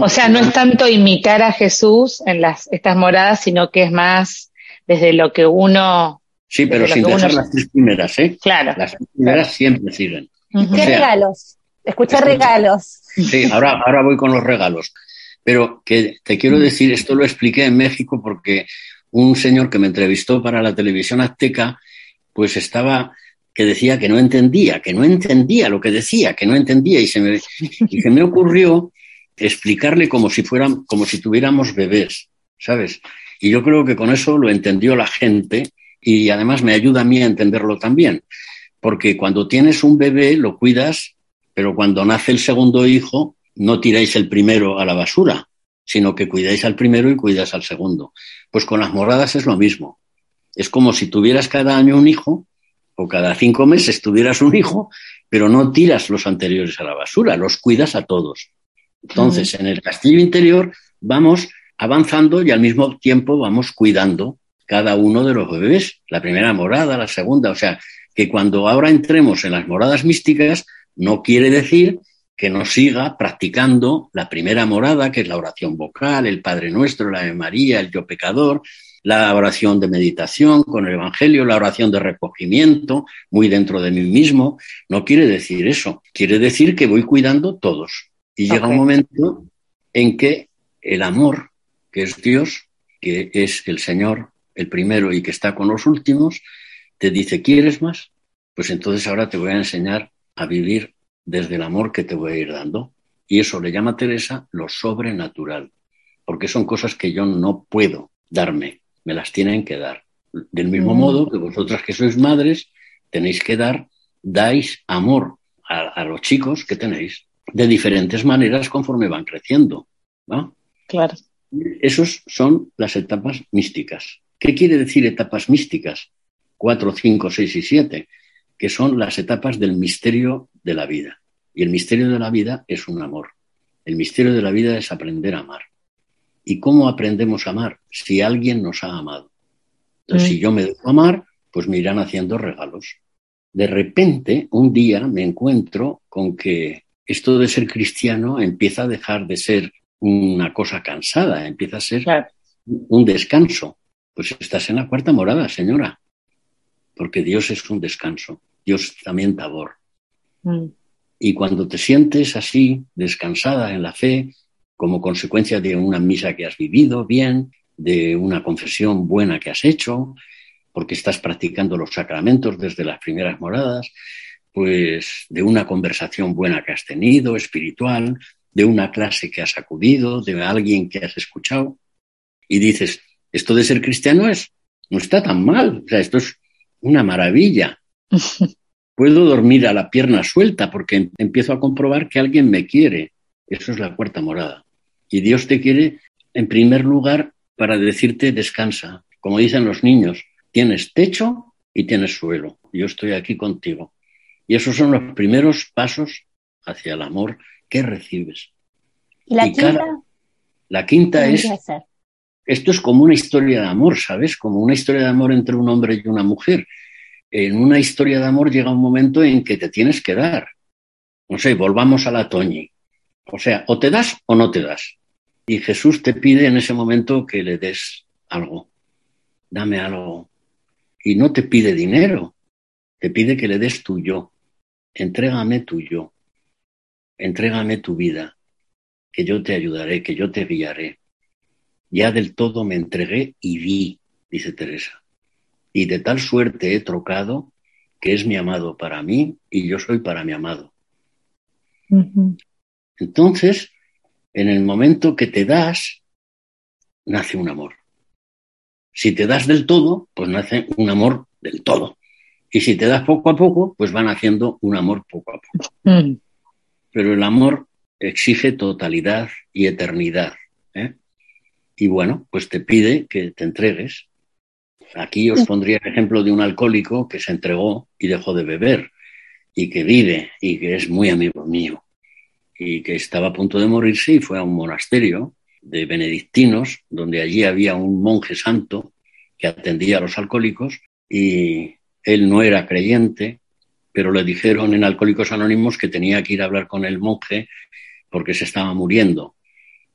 O sea, no es tanto imitar a Jesús en las, estas moradas, sino que es más desde lo que uno...
Sí, pero sin dejar las tres primeras, ¿eh?
Claro.
Las tres primeras siempre siguen.
¿Qué regalos? Escuchar regalos.
Sí, ahora, ahora voy con los regalos. Pero que te quiero decir, esto lo expliqué en México porque un señor que me entrevistó para la televisión azteca, pues estaba que decía que no entendía, que no entendía lo que decía, que no entendía, y se me, y se me ocurrió explicarle como si fueran, como si tuviéramos bebés, ¿sabes? Y yo creo que con eso lo entendió la gente y además me ayuda a mí a entenderlo también. Porque cuando tienes un bebé lo cuidas pero cuando nace el segundo hijo, no tiráis el primero a la basura, sino que cuidáis al primero y cuidáis al segundo. Pues con las moradas es lo mismo. Es como si tuvieras cada año un hijo, o cada cinco meses tuvieras un hijo, pero no tiras los anteriores a la basura, los cuidas a todos. Entonces, en el castillo interior vamos avanzando y al mismo tiempo vamos cuidando cada uno de los bebés, la primera morada, la segunda, o sea, que cuando ahora entremos en las moradas místicas no quiere decir que no siga practicando la primera morada, que es la oración vocal, el Padre Nuestro, la de María, el Yo Pecador, la oración de meditación con el Evangelio, la oración de recogimiento, muy dentro de mí mismo. No quiere decir eso. Quiere decir que voy cuidando todos. Y llega un momento en que el amor, que es Dios, que es el Señor, el primero y que está con los últimos, te dice, ¿quieres más? Pues entonces ahora te voy a enseñar a vivir desde el amor que te voy a ir dando. Y eso le llama a Teresa lo sobrenatural, porque son cosas que yo no puedo darme, me las tienen que dar. Del mismo mm. modo que vosotras que sois madres, tenéis que dar, dais amor a, los chicos que tenéis de diferentes maneras conforme van creciendo.
Claro.
Esas son las etapas místicas. ¿Qué quiere decir etapas místicas? Cuatro, cinco, seis y siete que son las etapas del misterio de la vida. Y el misterio de la vida es un amor. El misterio de la vida es aprender a amar. ¿Y cómo aprendemos a amar? Si alguien nos ha amado. Entonces, si mm. yo me dejo amar, pues me irán haciendo regalos. De repente, un día me encuentro con que esto de ser cristiano empieza a dejar de ser una cosa cansada, empieza a ser un descanso. Pues estás en la cuarta morada, señora porque Dios es un descanso, Dios también tabor. Mm. Y cuando te sientes así, descansada en la fe, como consecuencia de una misa que has vivido bien, de una confesión buena que has hecho, porque estás practicando los sacramentos desde las primeras moradas, pues de una conversación buena que has tenido, espiritual, de una clase que has acudido, de alguien que has escuchado, y dices, esto de ser cristiano es, no está tan mal, o sea, esto es una maravilla. (laughs) Puedo dormir a la pierna suelta porque empiezo a comprobar que alguien me quiere. Eso es la cuarta morada. Y Dios te quiere, en primer lugar, para decirte descansa. Como dicen los niños, tienes techo y tienes suelo. Yo estoy aquí contigo. Y esos son los primeros pasos hacia el amor que recibes.
¿Y la quinta?
la quinta es esto es como una historia de amor, ¿sabes? Como una historia de amor entre un hombre y una mujer. En una historia de amor llega un momento en que te tienes que dar. No sé, volvamos a la Toñi. O sea, o te das o no te das. Y Jesús te pide en ese momento que le des algo. Dame algo. Y no te pide dinero, te pide que le des tu yo. Entrégame tu yo. Entrégame tu vida, que yo te ayudaré, que yo te guiaré. Ya del todo me entregué y vi, dice Teresa. Y de tal suerte he trocado que es mi amado para mí y yo soy para mi amado. Entonces, en el momento que te das, nace un amor. Si te das del todo, pues nace un amor del todo. Y si te das poco a poco, pues van haciendo un amor poco a poco. Mm. Pero el amor exige totalidad y eternidad. ¿eh? Y bueno, pues te pide que te entregues. Aquí os pondría el ejemplo de un alcohólico que se entregó y dejó de beber y que vive y que es muy amigo mío y que estaba a punto de morirse y fue a un monasterio de benedictinos donde allí había un monje santo que atendía a los alcohólicos y él no era creyente, pero le dijeron en Alcohólicos Anónimos que tenía que ir a hablar con el monje porque se estaba muriendo.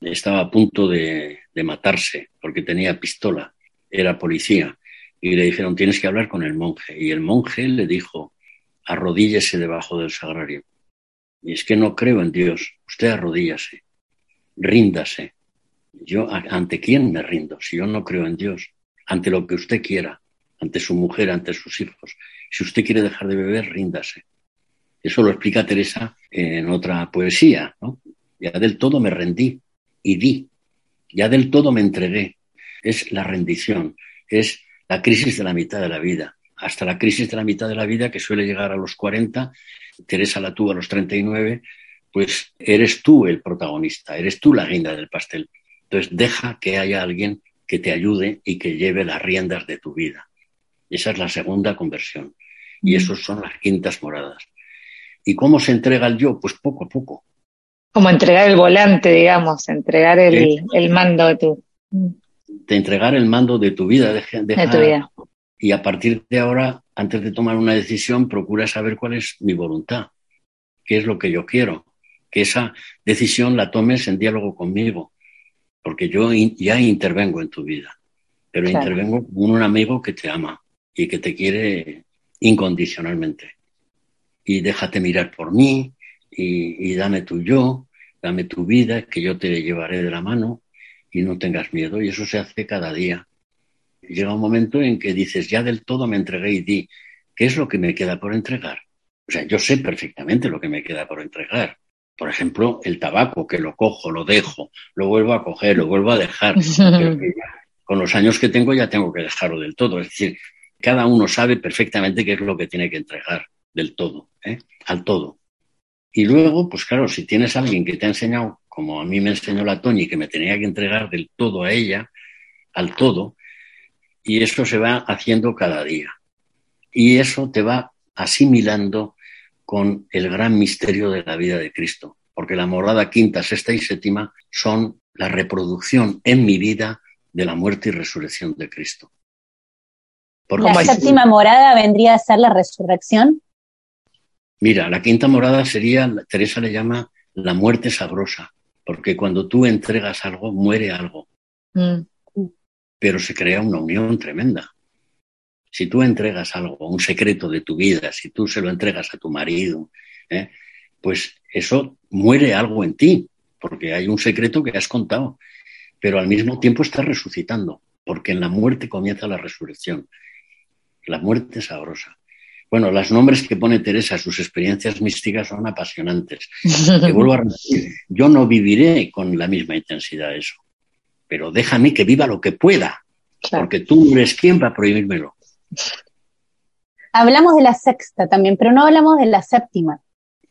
Estaba a punto de, matarse porque tenía pistola, era policía. Y le dijeron, tienes que hablar con el monje. Y el monje le dijo, arrodíllese debajo del sagrario. Y es que no creo en Dios. Usted arrodíllase, ríndase. Yo, ¿ante quién me rindo? Si yo no creo en Dios, ante lo que usted quiera ante su mujer, ante sus hijos. Si usted quiere dejar de beber, ríndase. Eso lo explica Teresa en otra poesía. ¿no? Ya del todo me rendí y di. Ya del todo me entregué. Es la rendición, es la crisis de la mitad de la vida. Hasta la crisis de la mitad de la vida, que suele llegar a los 40, Teresa la tuvo a los 39, pues eres tú el protagonista, eres tú la guinda del pastel. Entonces deja que haya alguien que te ayude y que lleve las riendas de tu vida. Esa es la segunda conversión. Y mm. esos son las quintas moradas. ¿Y cómo se entrega el yo? Pues poco a poco.
Como entregar el volante, digamos, entregar el, mando de tu...
De entregar el mando de tu vida. De, tu vida. Y a partir de ahora, antes de tomar una decisión, procura saber cuál es mi voluntad, qué es lo que yo quiero. Que esa decisión la tomes en diálogo conmigo, porque yo ya intervengo en tu vida, pero intervengo con un amigo que te ama, y que te quiere incondicionalmente. Y déjate mirar por mí y, dame tu yo, dame tu vida, que yo te llevaré de la mano y no tengas miedo. Y eso se hace cada día. Llega un momento en que dices, ya del todo me entregué y di, ¿qué es lo que me queda por entregar? O sea, yo sé perfectamente lo que me queda por entregar. Por ejemplo, el tabaco, que lo cojo, lo dejo, lo vuelvo a coger, lo vuelvo a dejar. (laughs) con los años que tengo ya tengo que dejarlo del todo. Es decir, cada uno sabe perfectamente qué es lo que tiene que entregar del todo, ¿eh? al todo. Y luego, pues claro, si tienes a alguien que te ha enseñado, como a mí me enseñó la Toñi, que me tenía que entregar del todo a ella, al todo, y eso se va haciendo cada día. Y eso te va asimilando con el gran misterio de la vida de Cristo, porque la morada quinta, sexta y séptima son la reproducción en mi vida de la muerte y resurrección de Cristo
la séptima morada vendría a ser la resurrección.
Mira, la quinta morada sería, Teresa le llama la muerte sabrosa, porque cuando tú entregas algo, muere algo. Mm. Pero se crea una unión tremenda. Si tú entregas algo, un secreto de tu vida, si tú se lo entregas a tu marido, ¿eh? pues eso muere algo en ti, porque hay un secreto que has contado, pero al mismo tiempo estás resucitando, porque en la muerte comienza la resurrección la muerte sabrosa. Bueno, los nombres que pone Teresa, sus experiencias místicas son apasionantes. (laughs) Te vuelvo a repetir, yo no viviré con la misma intensidad eso, pero déjame que viva lo que pueda, porque tú eres quien va a prohibírmelo.
Hablamos de la sexta también, pero no hablamos de la séptima.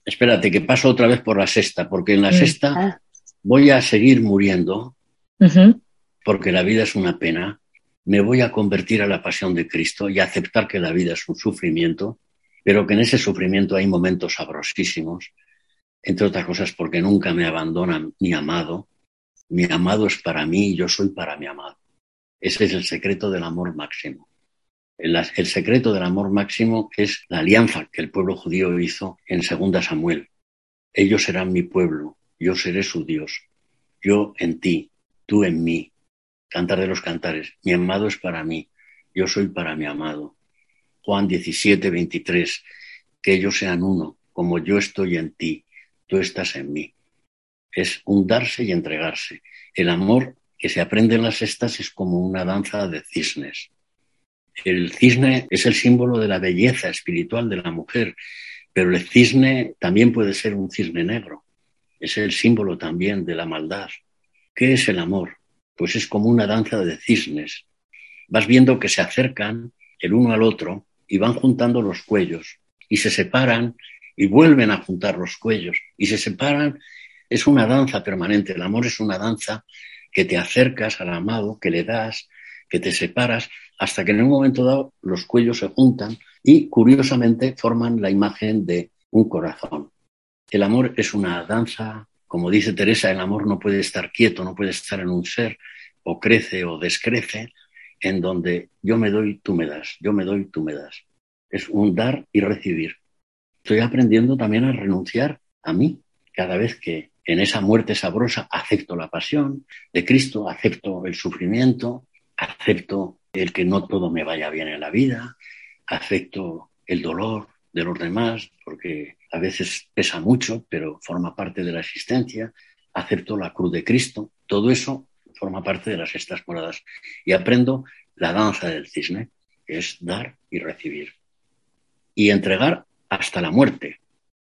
Espérate, que paso otra vez por la sexta, porque en la mm, sexta ah. voy a seguir muriendo, porque la vida es una pena, me voy a convertir a la pasión de Cristo y aceptar que la vida es un sufrimiento, pero que en ese sufrimiento hay momentos sabrosísimos, entre otras cosas porque nunca me abandona mi amado. Mi amado es para mí y yo soy para mi amado. Ese es el secreto del amor máximo. El, el secreto del amor máximo es la alianza que el pueblo judío hizo en 2 Samuel. Ellos serán mi pueblo, yo seré su Dios. Yo en ti, tú en mí. Cantar de los cantares. Mi amado es para mí, yo soy para mi amado. Juan 17, 23. Que ellos sean uno, como yo estoy en ti, tú estás en mí. Es un darse y entregarse. El amor que se aprende en las cestas es como una danza de cisnes. El cisne es el símbolo de la belleza espiritual de la mujer, pero el cisne también puede ser un cisne negro. Es el símbolo también de la maldad. ¿Qué es el amor? Pues es como una danza de cisnes. Vas viendo que se acercan el uno al otro y van juntando los cuellos y se separan y vuelven a juntar los cuellos y se separan. Es una danza permanente. El amor es una danza que te acercas al amado, que le das, que te separas, hasta que en un momento dado los cuellos se juntan y curiosamente forman la imagen de un corazón. El amor es una danza, como dice Teresa, el amor no puede estar quieto, no puede estar en un ser, o crece o descrece, en donde yo me doy, tú me das, yo me doy, tú me das. Es un dar y recibir. Estoy aprendiendo también a renunciar a mí cada vez que en esa muerte sabrosa acepto la pasión de Cristo, acepto el sufrimiento, acepto el que no todo me vaya bien en la vida, acepto el dolor de los demás, porque a veces pesa mucho, pero forma parte de la existencia, acepto la cruz de Cristo, todo eso forma parte de las estas moradas. Y aprendo la danza del cisne, que es dar y recibir. Y entregar hasta la muerte.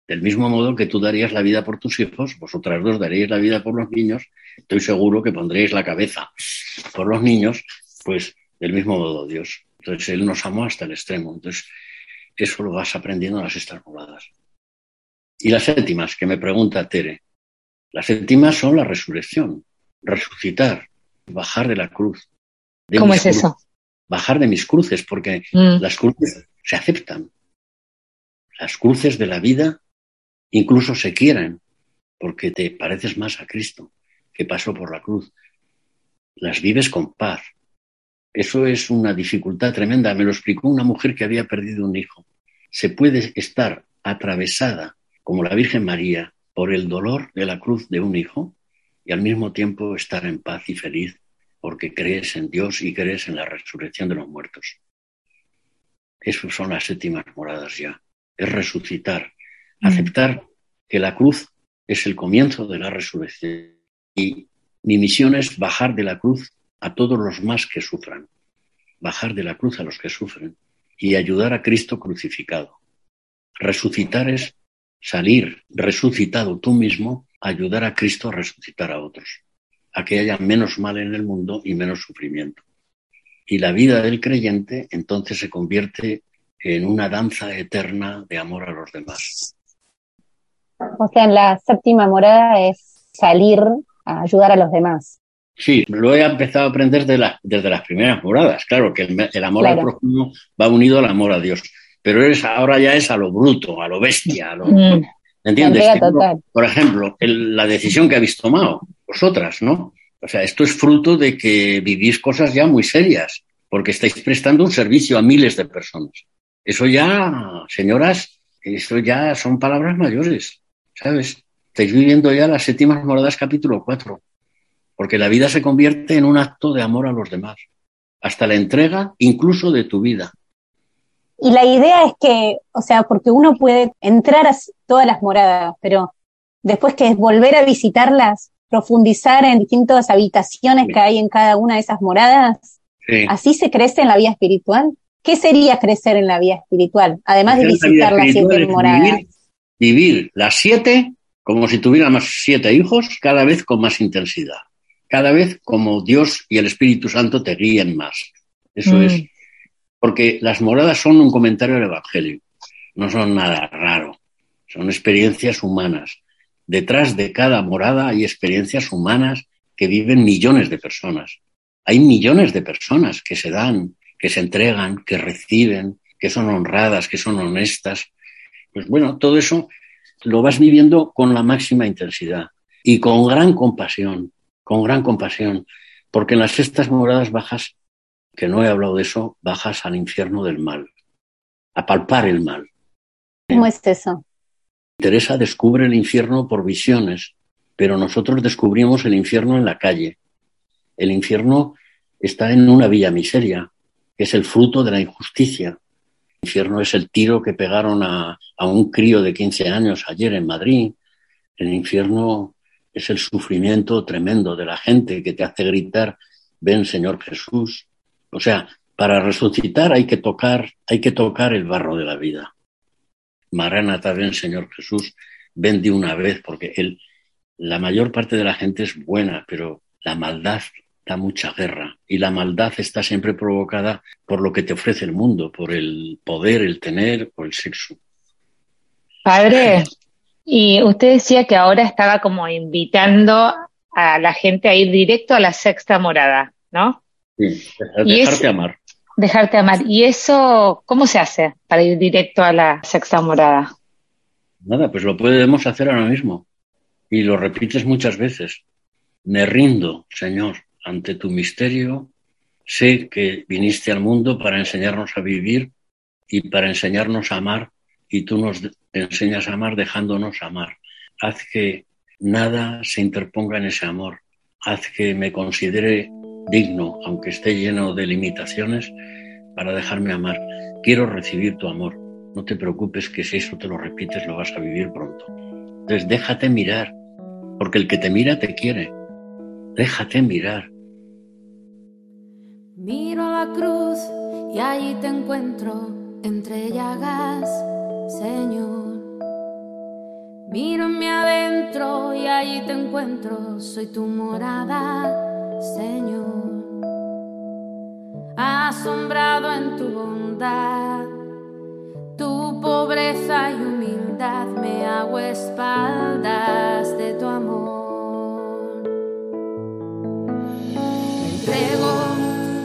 Del mismo modo que tú darías la vida por tus hijos, vosotras dos daríais la vida por los niños, estoy seguro que pondréis la cabeza por los niños, pues del mismo modo Dios. Entonces Él nos amó hasta el extremo. Entonces eso lo vas aprendiendo en las estas moradas. Y las séptimas, que me pregunta Tere. Las séptimas son la resurrección, resucitar, bajar de la cruz.
¿Cómo es eso?
Bajar de mis cruces, porque mm. las cruces se aceptan. Las cruces de la vida incluso se quieren, porque te pareces más a Cristo, que pasó por la cruz. Las vives con paz. Eso es una dificultad tremenda. Me lo explicó una mujer que había perdido un hijo. Se puede estar atravesada, como la Virgen María, por el dolor de la cruz de un hijo y al mismo tiempo estar en paz y feliz porque crees en Dios y crees en la resurrección de los muertos. Esas son las séptimas moradas ya. Es resucitar, mm. aceptar que la cruz es el comienzo de la resurrección. Y mi misión es bajar de la cruz a todos los más que sufran, bajar de la cruz a los que sufren y ayudar a Cristo crucificado. Resucitar es salir resucitado tú mismo ayudar a Cristo a resucitar a otros, a que haya menos mal en el mundo y menos sufrimiento. Y la vida del creyente entonces se convierte en una danza eterna de amor a los demás.
O sea, en la séptima morada es salir a ayudar a los demás.
Sí, lo he empezado a aprender desde las primeras moradas. Claro que el, amor al prójimo va unido al amor a Dios, pero es, ahora ya es a lo bruto, a lo bestia, a lo, mm. ¿Entiendes? Por ejemplo, la decisión que habéis tomado, vosotras, ¿no? O sea, esto es fruto de que vivís cosas ya muy serias, porque estáis prestando un servicio a miles de personas. Eso ya, señoras, eso ya son palabras mayores, ¿sabes? Estáis viviendo ya las séptimas moradas capítulo 4, porque la vida se convierte en un acto de amor a los demás, hasta la entrega incluso de tu vida.
Y la idea es que, o sea, porque uno puede entrar a todas las moradas, pero después que es volver a visitarlas, profundizar en distintas habitaciones que hay en cada una de esas moradas, así se crece en la vida espiritual. ¿Qué sería crecer en la vida espiritual? Además de visitar las siete moradas.
Vivir, las siete como si tuviéramos siete hijos, cada vez con más intensidad. Cada vez como Dios y el Espíritu Santo te guíen más. Eso es mm porque las moradas son un comentario del Evangelio, no son nada raro, son experiencias humanas. Detrás de cada morada hay experiencias humanas que viven millones de personas. Hay millones de personas que se dan, que se entregan, que reciben, que son honradas, que son honestas. Pues bueno, todo eso lo vas viviendo con la máxima intensidad y con gran compasión, con gran compasión, porque en las sextas moradas bajas que no he hablado de eso, bajas al infierno del mal, a palpar el mal.
¿Cómo es eso?
Teresa descubre el infierno por visiones, pero nosotros descubrimos el infierno en la calle. El infierno está en una villa miseria, que es el fruto de la injusticia. El infierno es el tiro que pegaron a, a un crío de 15 años ayer en Madrid. El infierno es el sufrimiento tremendo de la gente que te hace gritar, ven Señor Jesús. O sea, para resucitar hay que tocar, hay que tocar el barro de la vida. Maranata, ven Señor Jesús, ven de una vez, porque él, la mayor parte de la gente es buena, pero la maldad da mucha guerra y la maldad está siempre provocada por lo que te ofrece el mundo, por el poder, el tener o el sexo.
Padre, y usted decía que ahora estaba como invitando a la gente a ir directo a la sexta morada, ¿no?
Sí, dejarte amar.
Dejarte amar. ¿Y eso cómo se hace para ir directo a la sexta morada?
Nada, pues lo podemos hacer ahora mismo. Y lo repites muchas veces. Me rindo, Señor, ante tu misterio. Sé que viniste al mundo para enseñarnos a vivir y para enseñarnos a amar y tú nos enseñas a amar dejándonos amar. Haz que nada se interponga en ese amor. Haz que me considere digno, aunque esté lleno de limitaciones, para dejarme amar. Quiero recibir tu amor. No te preocupes que si eso te lo repites lo vas a vivir pronto. Entonces déjate mirar, porque el que te mira te quiere. Déjate mirar.
Miro la cruz y allí te encuentro entre llagas Señor. Mírame adentro y allí te encuentro, soy tu morada, Señor. Asombrado en tu bondad, tu pobreza y humildad, me hago espaldas de tu amor. Me entrego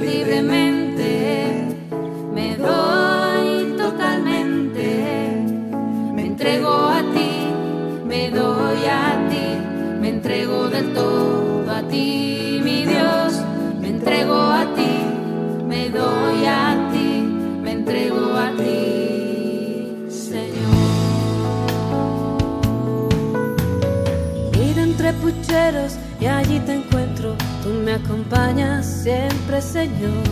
libremente, me doy. entrego a ti, me doy a ti, me entrego del todo entrego a ti, Señor. Miro entre pucheros y allí te encuentro, tú me acompañas siempre, Señor.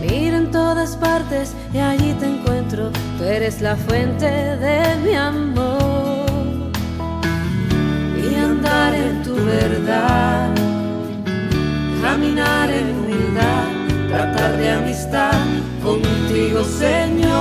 Miro en todas partes y allí te encuentro, tú eres la fuente de mi amor. Y andar en tu verdad, caminar en humildad, tratar de amistad contigo, Señor.